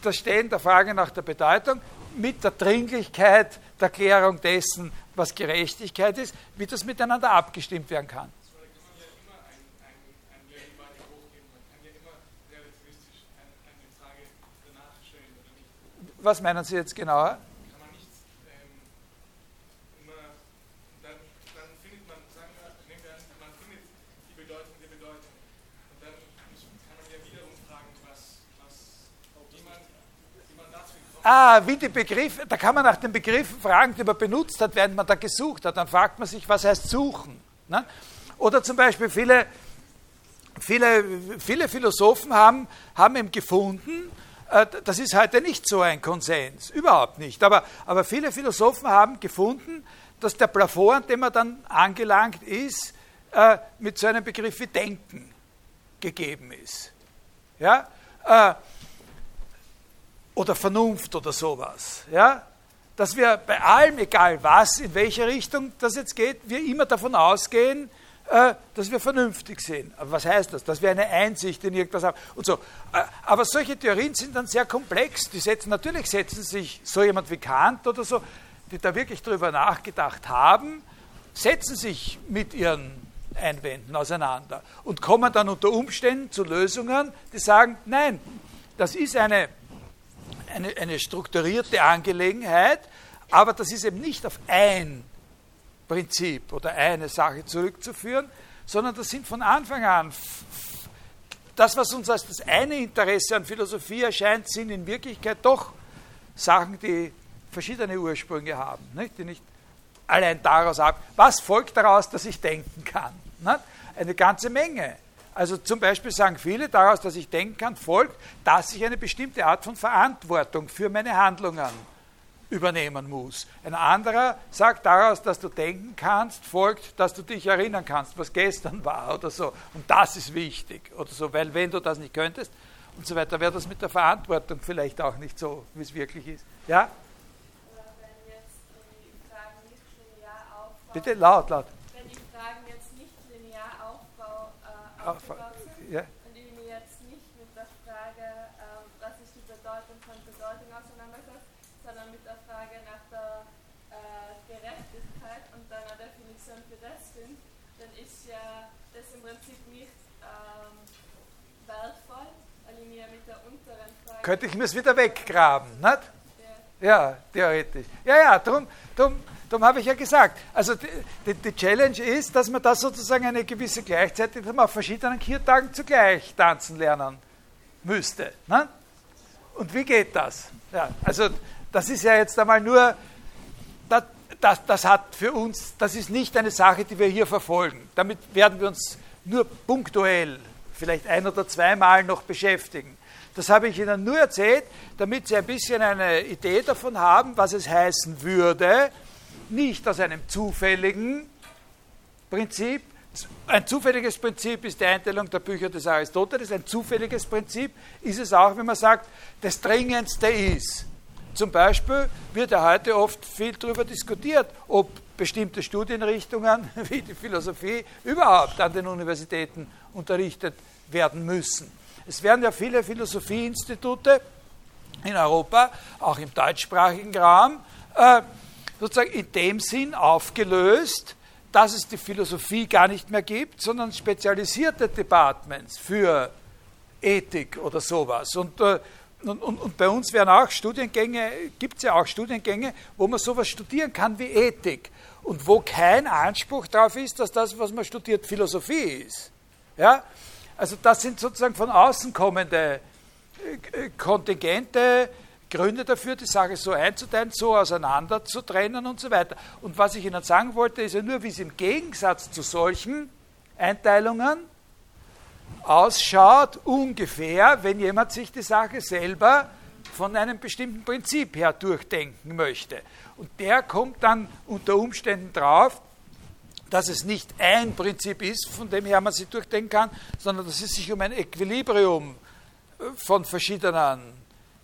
das Stellen der Frage nach der Bedeutung mit der Dringlichkeit der Klärung dessen, was Gerechtigkeit ist, wie das miteinander abgestimmt werden kann. Was meinen Sie jetzt genauer? Ah, wie die Begriffe, da kann man nach den Begriffen fragen, die man benutzt hat, während man da gesucht hat. Dann fragt man sich, was heißt suchen? Ne? Oder zum Beispiel viele, viele, viele Philosophen haben, haben eben gefunden, äh, das ist heute nicht so ein Konsens, überhaupt nicht, aber, aber viele Philosophen haben gefunden, dass der Plafond, an dem man dann angelangt ist, äh, mit so einem Begriff wie Denken gegeben ist. Ja? Äh, oder Vernunft oder sowas. Ja? Dass wir bei allem, egal was, in welche Richtung das jetzt geht, wir immer davon ausgehen, äh, dass wir vernünftig sind. Aber was heißt das? Dass wir eine Einsicht in irgendwas haben und so. Äh, aber solche Theorien sind dann sehr komplex. Die setzen, natürlich setzen sich so jemand wie Kant oder so, die da wirklich drüber nachgedacht haben, setzen sich mit ihren Einwänden auseinander und kommen dann unter Umständen zu Lösungen, die sagen, nein, das ist eine eine, eine strukturierte Angelegenheit, aber das ist eben nicht auf ein Prinzip oder eine Sache zurückzuführen, sondern das sind von Anfang an das, was uns als das eine Interesse an Philosophie erscheint, sind in Wirklichkeit doch Sachen, die verschiedene Ursprünge haben, nicht? die nicht allein daraus ab. Was folgt daraus, dass ich denken kann? Nicht? Eine ganze Menge. Also zum Beispiel sagen viele, daraus, dass ich denken kann, folgt, dass ich eine bestimmte Art von Verantwortung für meine Handlungen übernehmen muss. Ein anderer sagt daraus, dass du denken kannst, folgt, dass du dich erinnern kannst, was gestern war oder so. Und das ist wichtig oder so, weil wenn du das nicht könntest und so weiter, wäre das mit der Verantwortung vielleicht auch nicht so, wie es wirklich ist. Ja? Bitte laut, laut. Ja. Und ich mich jetzt nicht mit der Frage, äh, was ist die Bedeutung von Bedeutung auseinandersetzt, sondern mit der Frage nach der äh, Gerechtigkeit und deiner Definition für das finde, dann ist ja das im Prinzip nicht ähm, wertvoll, weil ich mir mit der unteren Frage. Könnte ich mir es wieder weggraben, nicht? Ja, theoretisch. Ja, ja, darum, darum, darum habe ich ja gesagt. Also die, die, Challenge ist, dass man da sozusagen eine gewisse Gleichzeitigkeit auf verschiedenen Kirtagen zugleich tanzen lernen müsste. Ne? Und wie geht das? Ja, also das ist ja jetzt einmal nur, das, das, das hat für uns, das ist nicht eine Sache, die wir hier verfolgen. Damit werden wir uns nur punktuell, vielleicht ein oder zweimal noch beschäftigen. Das habe ich Ihnen nur erzählt, damit Sie ein bisschen eine Idee davon haben, was es heißen würde, nicht aus einem zufälligen Prinzip. Ein zufälliges Prinzip ist die Einteilung der Bücher des Aristoteles. Ein zufälliges Prinzip ist es auch, wenn man sagt, das Dringendste ist. Zum Beispiel wird ja heute oft viel darüber diskutiert, ob bestimmte Studienrichtungen wie die Philosophie überhaupt an den Universitäten unterrichtet werden müssen. Es werden ja viele Philosophieinstitute in Europa, auch im deutschsprachigen Raum, äh, sozusagen in dem Sinn aufgelöst, dass es die Philosophie gar nicht mehr gibt, sondern spezialisierte Departments für Ethik oder sowas. Und, äh, und, und, und bei uns werden auch Studiengänge, gibt es ja auch Studiengänge, wo man sowas studieren kann wie Ethik und wo kein Anspruch darauf ist, dass das, was man studiert, Philosophie ist. Ja? Also das sind sozusagen von außen kommende äh, Kontingente, Gründe dafür, die Sache so einzuteilen, so auseinander zu trennen und so weiter. Und was ich Ihnen sagen wollte, ist ja nur, wie es im Gegensatz zu solchen Einteilungen ausschaut, ungefähr, wenn jemand sich die Sache selber von einem bestimmten Prinzip her durchdenken möchte. Und der kommt dann unter Umständen drauf, dass es nicht ein Prinzip ist, von dem her man sie durchdenken kann, sondern dass es sich um ein Equilibrium von verschiedenen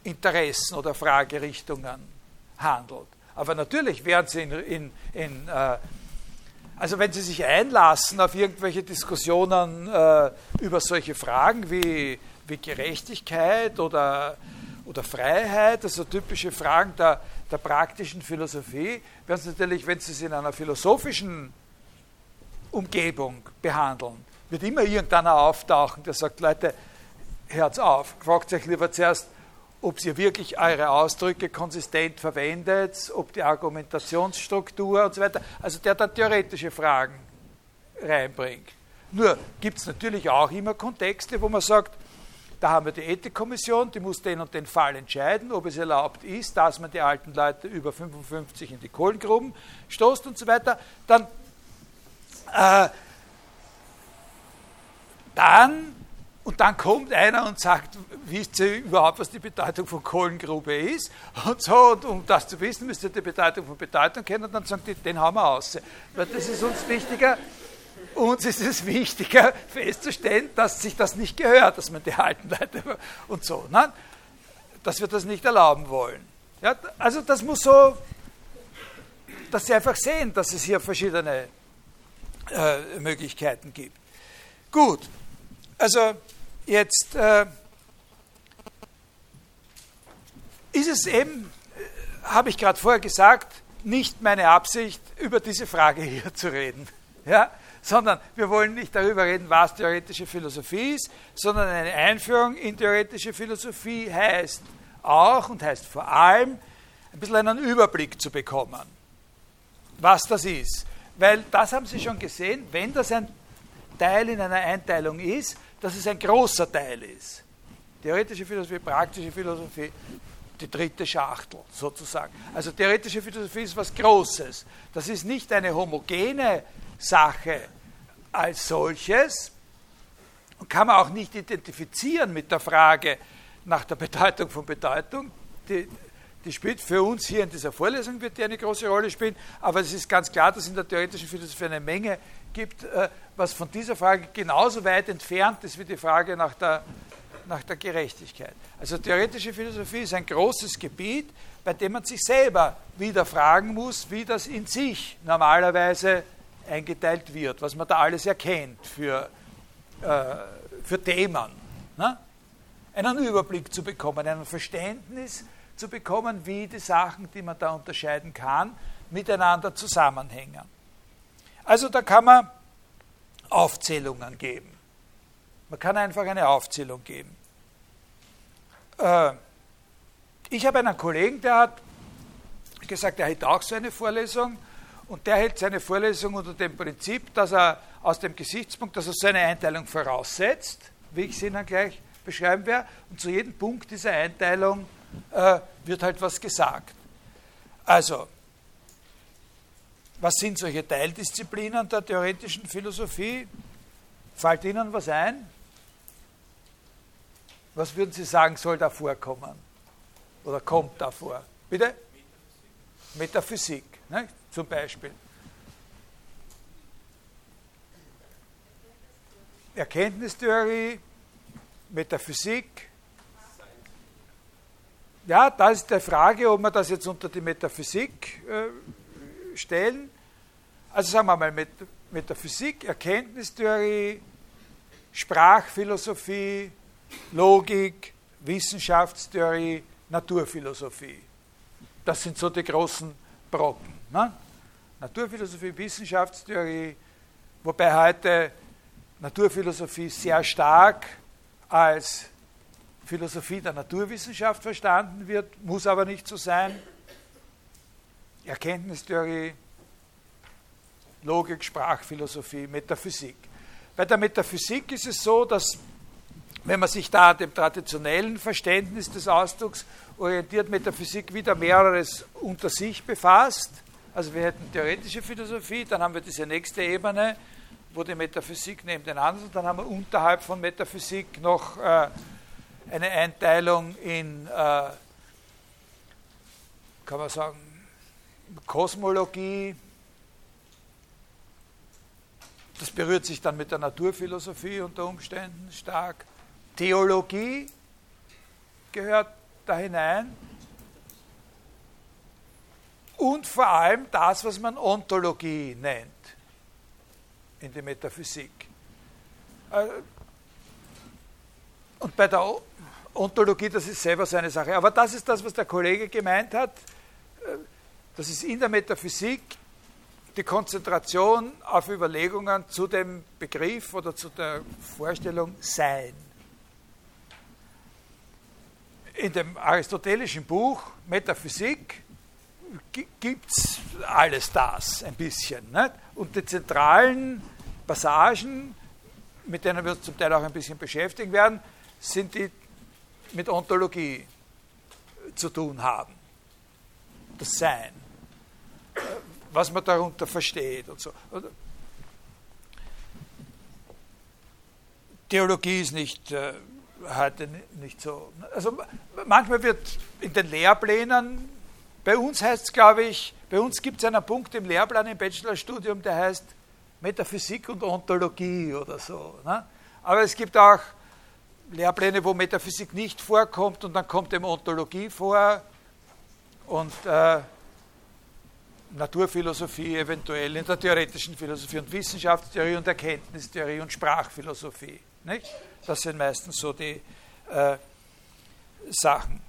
Interessen oder Fragerichtungen handelt. Aber natürlich werden Sie in, in, in äh, also wenn Sie sich einlassen auf irgendwelche Diskussionen äh, über solche Fragen wie, wie Gerechtigkeit oder, oder Freiheit, also typische Fragen der, der praktischen Philosophie, werden Sie natürlich, wenn Sie es in einer philosophischen Umgebung behandeln, wird immer irgendeiner auftauchen, der sagt, Leute, hört auf, fragt euch lieber zuerst, ob ihr wirklich eure Ausdrücke konsistent verwendet, ob die Argumentationsstruktur und so weiter, also der dann theoretische Fragen reinbringt. Nur gibt es natürlich auch immer Kontexte, wo man sagt, da haben wir die Ethikkommission, die muss den und den Fall entscheiden, ob es erlaubt ist, dass man die alten Leute über 55 in die Kohlengruben stoßt und so weiter. Dann äh, dann, und dann kommt einer und sagt, wisst ihr überhaupt, was die Bedeutung von Kohlengrube ist? Und so, und um das zu wissen, müsst ihr die Bedeutung von Bedeutung kennen, und dann sagen die, den haben wir aus. Weil das ist uns wichtiger. Uns ist es wichtiger festzustellen, dass sich das nicht gehört, dass man die alten Leute und so, ne? dass wir das nicht erlauben wollen. Ja, also das muss so, dass Sie einfach sehen, dass es hier verschiedene äh, Möglichkeiten gibt. Gut, also jetzt äh, ist es eben, äh, habe ich gerade vorher gesagt, nicht meine Absicht, über diese Frage hier zu reden. Ja? Sondern wir wollen nicht darüber reden, was theoretische Philosophie ist, sondern eine Einführung in theoretische Philosophie heißt auch und heißt vor allem, ein bisschen einen Überblick zu bekommen, was das ist. Weil das haben Sie schon gesehen, wenn das ein Teil in einer Einteilung ist, dass es ein großer Teil ist. Theoretische Philosophie, praktische Philosophie, die dritte Schachtel sozusagen. Also theoretische Philosophie ist was Großes. Das ist nicht eine homogene Sache als solches und kann man auch nicht identifizieren mit der Frage nach der Bedeutung von Bedeutung. Die, die spielt für uns hier in dieser Vorlesung, wird die eine große Rolle spielen, aber es ist ganz klar, dass es in der theoretischen Philosophie eine Menge gibt, äh, was von dieser Frage genauso weit entfernt ist wie die Frage nach der, nach der Gerechtigkeit. Also theoretische Philosophie ist ein großes Gebiet, bei dem man sich selber wieder fragen muss, wie das in sich normalerweise eingeteilt wird, was man da alles erkennt für, äh, für Themen. Ne? Einen Überblick zu bekommen, ein Verständnis zu bekommen, wie die Sachen, die man da unterscheiden kann, miteinander zusammenhängen. Also da kann man Aufzählungen geben. Man kann einfach eine Aufzählung geben. Äh, ich habe einen Kollegen, der hat gesagt, er hält auch so eine Vorlesung und der hält seine Vorlesung unter dem Prinzip, dass er aus dem Gesichtspunkt, dass er seine Einteilung voraussetzt, wie ich sie Ihnen gleich beschreiben werde, und zu jedem Punkt dieser Einteilung äh, wird halt was gesagt. Also, was sind solche Teildisziplinen der theoretischen Philosophie? Fällt Ihnen was ein? Was würden Sie sagen, soll da vorkommen? Oder kommt da vor? Bitte? Metaphysik, ne? zum Beispiel. Erkenntnistheorie, Metaphysik. Ja, da ist die Frage, ob wir das jetzt unter die Metaphysik äh, stellen. Also sagen wir mal Metaphysik, Erkenntnistheorie, Sprachphilosophie, Logik, Wissenschaftstheorie, Naturphilosophie. Das sind so die großen Brocken. Ne? Naturphilosophie, Wissenschaftstheorie, wobei heute Naturphilosophie sehr stark als Philosophie der Naturwissenschaft verstanden wird, muss aber nicht so sein. Erkenntnistheorie, Logik, Sprachphilosophie, Metaphysik. Bei der Metaphysik ist es so, dass wenn man sich da dem traditionellen Verständnis des Ausdrucks orientiert, Metaphysik wieder mehreres unter sich befasst. Also wir hätten theoretische Philosophie, dann haben wir diese nächste Ebene, wo die Metaphysik neben den anderen, dann haben wir unterhalb von Metaphysik noch äh, eine Einteilung in, äh, kann man sagen, Kosmologie. Das berührt sich dann mit der Naturphilosophie unter Umständen stark. Theologie gehört da hinein und vor allem das, was man Ontologie nennt in der Metaphysik. Und bei der Ontologie, das ist selber so eine Sache. Aber das ist das, was der Kollege gemeint hat. Äh, das ist in der Metaphysik die Konzentration auf Überlegungen zu dem Begriff oder zu der Vorstellung Sein in dem aristotelischen Buch Metaphysik gibt es alles das ein bisschen. Nicht? Und die zentralen Passagen, mit denen wir uns zum Teil auch ein bisschen beschäftigen werden, sind die mit Ontologie zu tun haben. Das Sein. Was man darunter versteht und so. Theologie ist nicht äh, heute nicht so. Also manchmal wird in den Lehrplänen, bei uns heißt es, glaube ich, bei uns gibt es einen Punkt im Lehrplan im Bachelorstudium, der heißt Metaphysik und Ontologie oder so. Ne? Aber es gibt auch Lehrpläne, wo Metaphysik nicht vorkommt und dann kommt eben Ontologie vor und äh, Naturphilosophie eventuell in der theoretischen Philosophie und Wissenschaftstheorie und Erkenntnistheorie und Sprachphilosophie. Nicht? Das sind meistens so die äh, Sachen.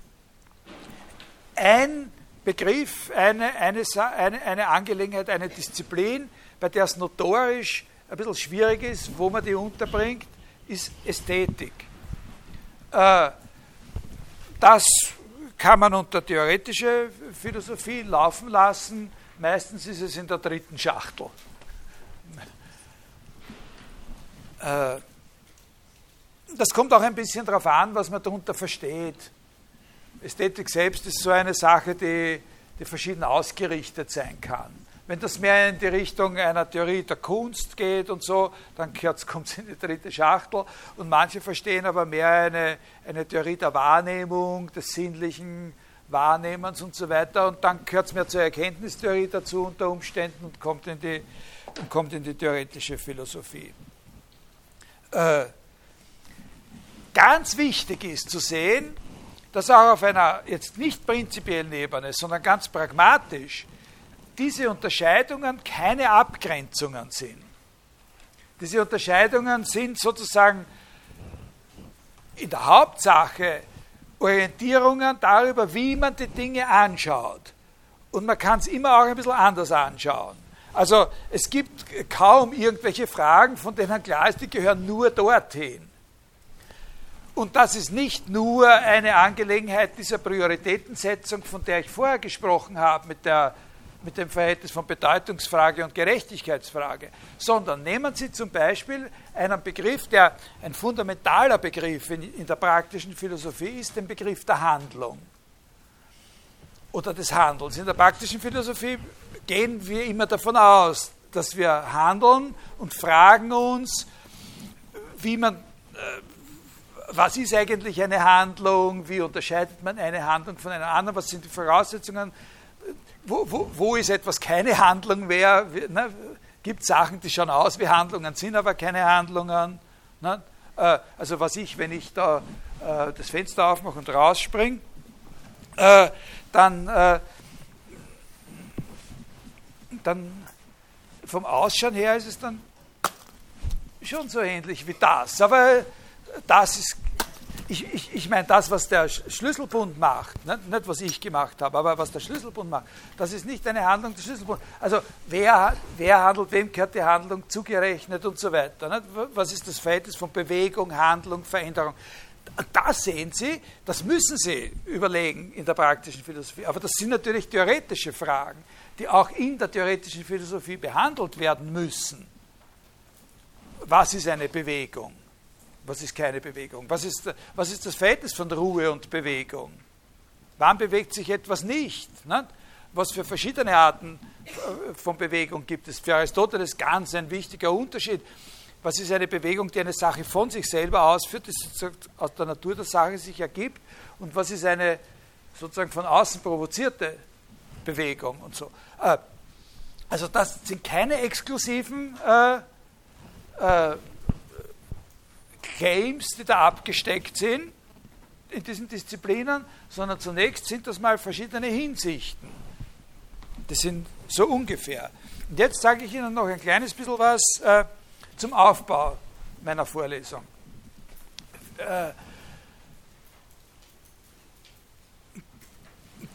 Ein Begriff, eine, eine, eine, eine Angelegenheit, eine Disziplin, bei der es notorisch ein bisschen schwierig ist, wo man die unterbringt, ist Ästhetik. Äh, das kann man unter theoretische Philosophie laufen lassen. Meistens ist es in der dritten Schachtel. Äh, das kommt auch ein bisschen darauf an, was man darunter versteht. Ästhetik selbst ist so eine Sache, die, die verschieden ausgerichtet sein kann. Wenn das mehr in die Richtung einer Theorie der Kunst geht und so, dann kommt es in die dritte Schachtel. Und manche verstehen aber mehr eine, eine Theorie der Wahrnehmung, des sinnlichen Wahrnehmens und so weiter. Und dann gehört es mehr zur Erkenntnistheorie dazu unter Umständen und kommt in die, und kommt in die theoretische Philosophie. Äh, Ganz wichtig ist zu sehen, dass auch auf einer jetzt nicht prinzipiellen Ebene, sondern ganz pragmatisch diese Unterscheidungen keine Abgrenzungen sind. Diese Unterscheidungen sind sozusagen in der Hauptsache Orientierungen darüber, wie man die Dinge anschaut. Und man kann es immer auch ein bisschen anders anschauen. Also es gibt kaum irgendwelche Fragen, von denen klar ist, die gehören nur dorthin. Und das ist nicht nur eine Angelegenheit dieser Prioritätensetzung, von der ich vorher gesprochen habe, mit, der, mit dem Verhältnis von Bedeutungsfrage und Gerechtigkeitsfrage, sondern nehmen Sie zum Beispiel einen Begriff, der ein fundamentaler Begriff in, in der praktischen Philosophie ist, den Begriff der Handlung oder des Handelns. In der praktischen Philosophie gehen wir immer davon aus, dass wir handeln und fragen uns, wie man, äh, was ist eigentlich eine Handlung, wie unterscheidet man eine Handlung von einer anderen, was sind die Voraussetzungen, wo, wo, wo ist etwas keine Handlung mehr, ne? gibt Sachen, die schauen aus wie Handlungen, sind aber keine Handlungen. Ne? Äh, also was ich, wenn ich da äh, das Fenster aufmache und rausspringe, äh, dann, äh, dann vom Ausschauen her ist es dann schon so ähnlich wie das. Aber das ist, ich, ich, ich meine, das, was der Schlüsselbund macht, nicht, nicht, was ich gemacht habe, aber was der Schlüsselbund macht, das ist nicht eine Handlung des Schlüsselbunds. Also wer, wer handelt, wem gehört die Handlung zugerechnet und so weiter. Nicht? Was ist das Verhältnis von Bewegung, Handlung, Veränderung? Das sehen Sie, das müssen Sie überlegen in der praktischen Philosophie. Aber das sind natürlich theoretische Fragen, die auch in der theoretischen Philosophie behandelt werden müssen. Was ist eine Bewegung? Was ist keine Bewegung? Was ist, was ist das Verhältnis von Ruhe und Bewegung? Wann bewegt sich etwas nicht? Ne? Was für verschiedene Arten äh, von Bewegung gibt es? Für Aristoteles ganz ein wichtiger Unterschied was ist eine Bewegung, die eine Sache von sich selber ausführt, die aus der Natur der Sache sich ergibt? Und was ist eine sozusagen von außen provozierte Bewegung und so? Äh, also das sind keine exklusiven äh, äh, Claims, die da abgesteckt sind in diesen Disziplinen, sondern zunächst sind das mal verschiedene Hinsichten. Das sind so ungefähr. Und jetzt sage ich Ihnen noch ein kleines bisschen was äh, zum Aufbau meiner Vorlesung. Äh,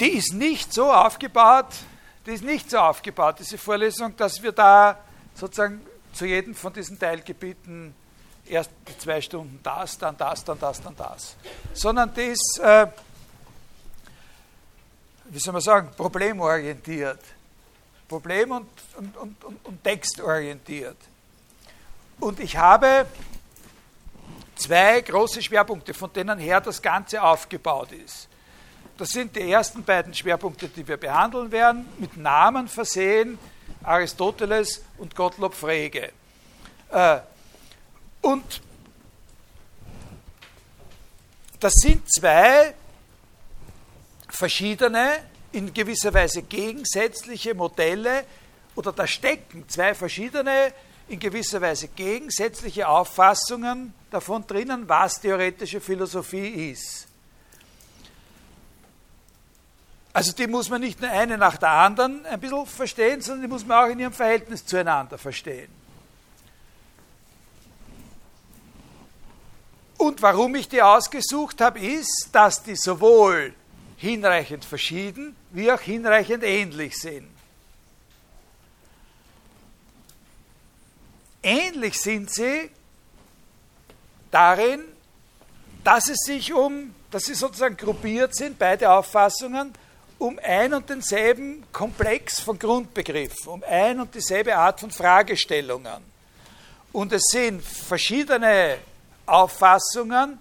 die ist nicht so aufgebaut, die ist nicht so aufgebaut, diese Vorlesung, dass wir da sozusagen zu jedem von diesen Teilgebieten erst zwei Stunden das, dann das, dann das, dann das. Sondern ist, äh, wie soll man sagen, problemorientiert. Problem- und, und, und, und textorientiert. Und ich habe zwei große Schwerpunkte, von denen her das Ganze aufgebaut ist. Das sind die ersten beiden Schwerpunkte, die wir behandeln werden, mit Namen versehen, Aristoteles und Gottlob Frege. Äh, und das sind zwei verschiedene, in gewisser Weise gegensätzliche Modelle, oder da stecken zwei verschiedene in gewisser Weise gegensätzliche Auffassungen davon drinnen, was theoretische Philosophie ist. Also die muss man nicht nur eine nach der anderen ein bisschen verstehen, sondern die muss man auch in ihrem Verhältnis zueinander verstehen. Und warum ich die ausgesucht habe, ist, dass die sowohl hinreichend verschieden wie auch hinreichend ähnlich sind. Ähnlich sind sie darin, dass es sich um, dass sie sozusagen gruppiert sind, beide Auffassungen, um ein und denselben Komplex von Grundbegriffen, um ein und dieselbe Art von Fragestellungen. Und es sind verschiedene Auffassungen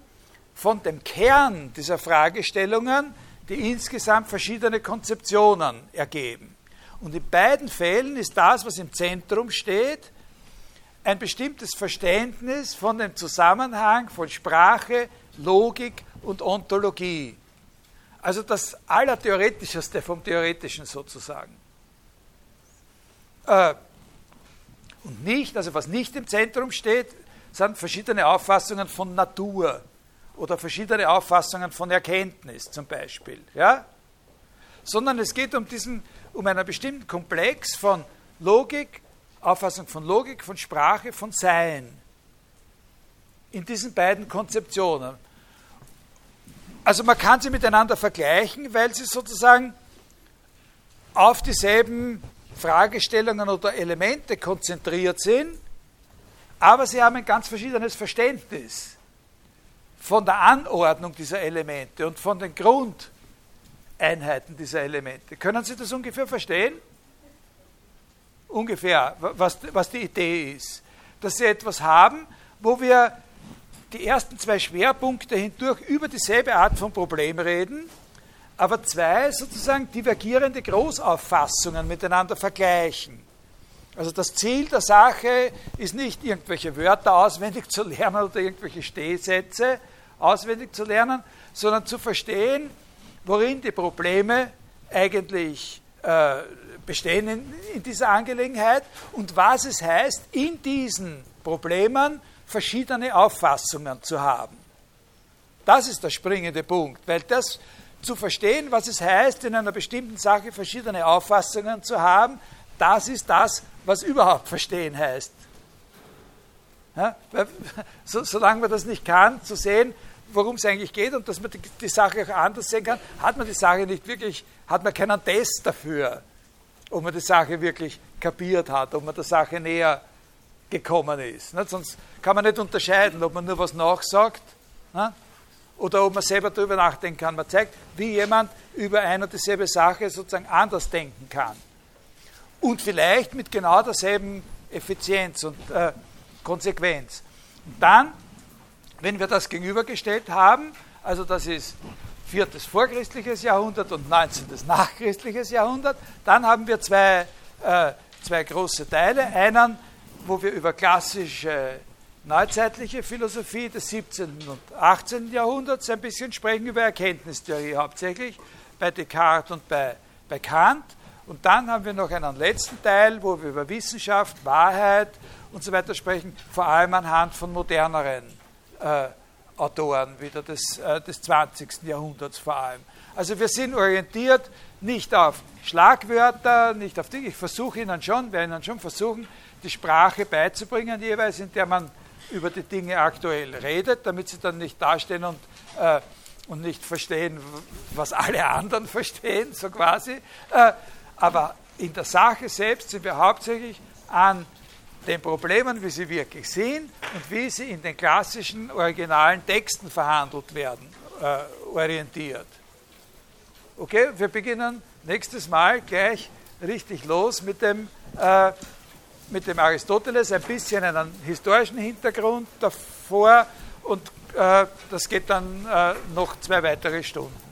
von dem Kern dieser Fragestellungen, die insgesamt verschiedene Konzeptionen ergeben. Und in beiden Fällen ist das, was im Zentrum steht, ein bestimmtes Verständnis von dem Zusammenhang von Sprache, Logik und Ontologie. Also das Allertheoretischste vom Theoretischen sozusagen. Äh, und nicht, also was nicht im Zentrum steht, sind verschiedene Auffassungen von Natur oder verschiedene Auffassungen von Erkenntnis zum Beispiel. Ja? Sondern es geht um, diesen, um einen bestimmten Komplex von Logik, Auffassung von Logik, von Sprache, von Sein. In diesen beiden Konzeptionen. Also man kann sie miteinander vergleichen, weil sie sozusagen auf dieselben Fragestellungen oder Elemente konzentriert sind, aber sie haben ein ganz verschiedenes Verständnis von der Anordnung dieser Elemente und von den Grundeinheiten dieser Elemente. Können Sie das ungefähr verstehen? Ungefähr, was, was die Idee ist. Dass Sie etwas haben, wo wir die ersten zwei Schwerpunkte hindurch über dieselbe Art von Problem reden, aber zwei sozusagen divergierende Großauffassungen miteinander vergleichen. Also das Ziel der Sache ist nicht, irgendwelche Wörter auswendig zu lernen oder irgendwelche Stehsätze auswendig zu lernen, sondern zu verstehen, worin die Probleme eigentlich äh, bestehen in, in dieser Angelegenheit und was es heißt, in diesen Problemen verschiedene Auffassungen zu haben. Das ist der springende Punkt, weil das zu verstehen, was es heißt, in einer bestimmten Sache verschiedene Auffassungen zu haben, das ist das, was überhaupt verstehen heißt. Ja, so, solange man das nicht kann, zu sehen, worum es eigentlich geht und dass man die, die, Sache auch anders sehen kann, hat man die Sache nicht wirklich, hat man keinen Test dafür, ob man die Sache wirklich kapiert hat, ob man der Sache näher gekommen ist. Nicht? Sonst kann man nicht unterscheiden, ob man nur was nachsagt nicht? oder ob man selber darüber nachdenken kann. Man zeigt, wie jemand über eine und dieselbe Sache sozusagen anders denken kann und vielleicht mit genau derselben Effizienz und äh, Konsequenz. Und dann, wenn wir das gegenübergestellt haben, also das ist viertes vorchristliches Jahrhundert und 19. nachchristliches Jahrhundert, dann haben wir zwei, äh, zwei große Teile. Einen, wo wir über klassische neuzeitliche Philosophie des 17. und 18. Jahrhunderts ein bisschen sprechen, über Erkenntnistheorie hauptsächlich, bei Descartes und bei, bei Kant. Und dann haben wir noch einen letzten Teil, wo wir über Wissenschaft, Wahrheit und so weiter sprechen, vor allem anhand von moderneren äh, Autoren wieder des, äh, des 20. Jahrhunderts vor allem. Also wir sind orientiert nicht auf Schlagwörter, nicht auf Dinge. Ich versuche Ihnen schon, werde Ihnen schon versuchen, die Sprache beizubringen, jeweils in der man über die Dinge aktuell redet, damit Sie dann nicht dastehen und, äh, und nicht verstehen, was alle anderen verstehen, so quasi. Äh, aber in der Sache selbst sind wir hauptsächlich an den Problemen, wie sie wirklich sind und wie sie in den klassischen originalen Texten verhandelt werden, äh, orientiert. Okay, wir beginnen nächstes Mal gleich richtig los mit dem, äh, mit dem Aristoteles, ein bisschen einen historischen Hintergrund davor und äh, das geht dann äh, noch zwei weitere Stunden.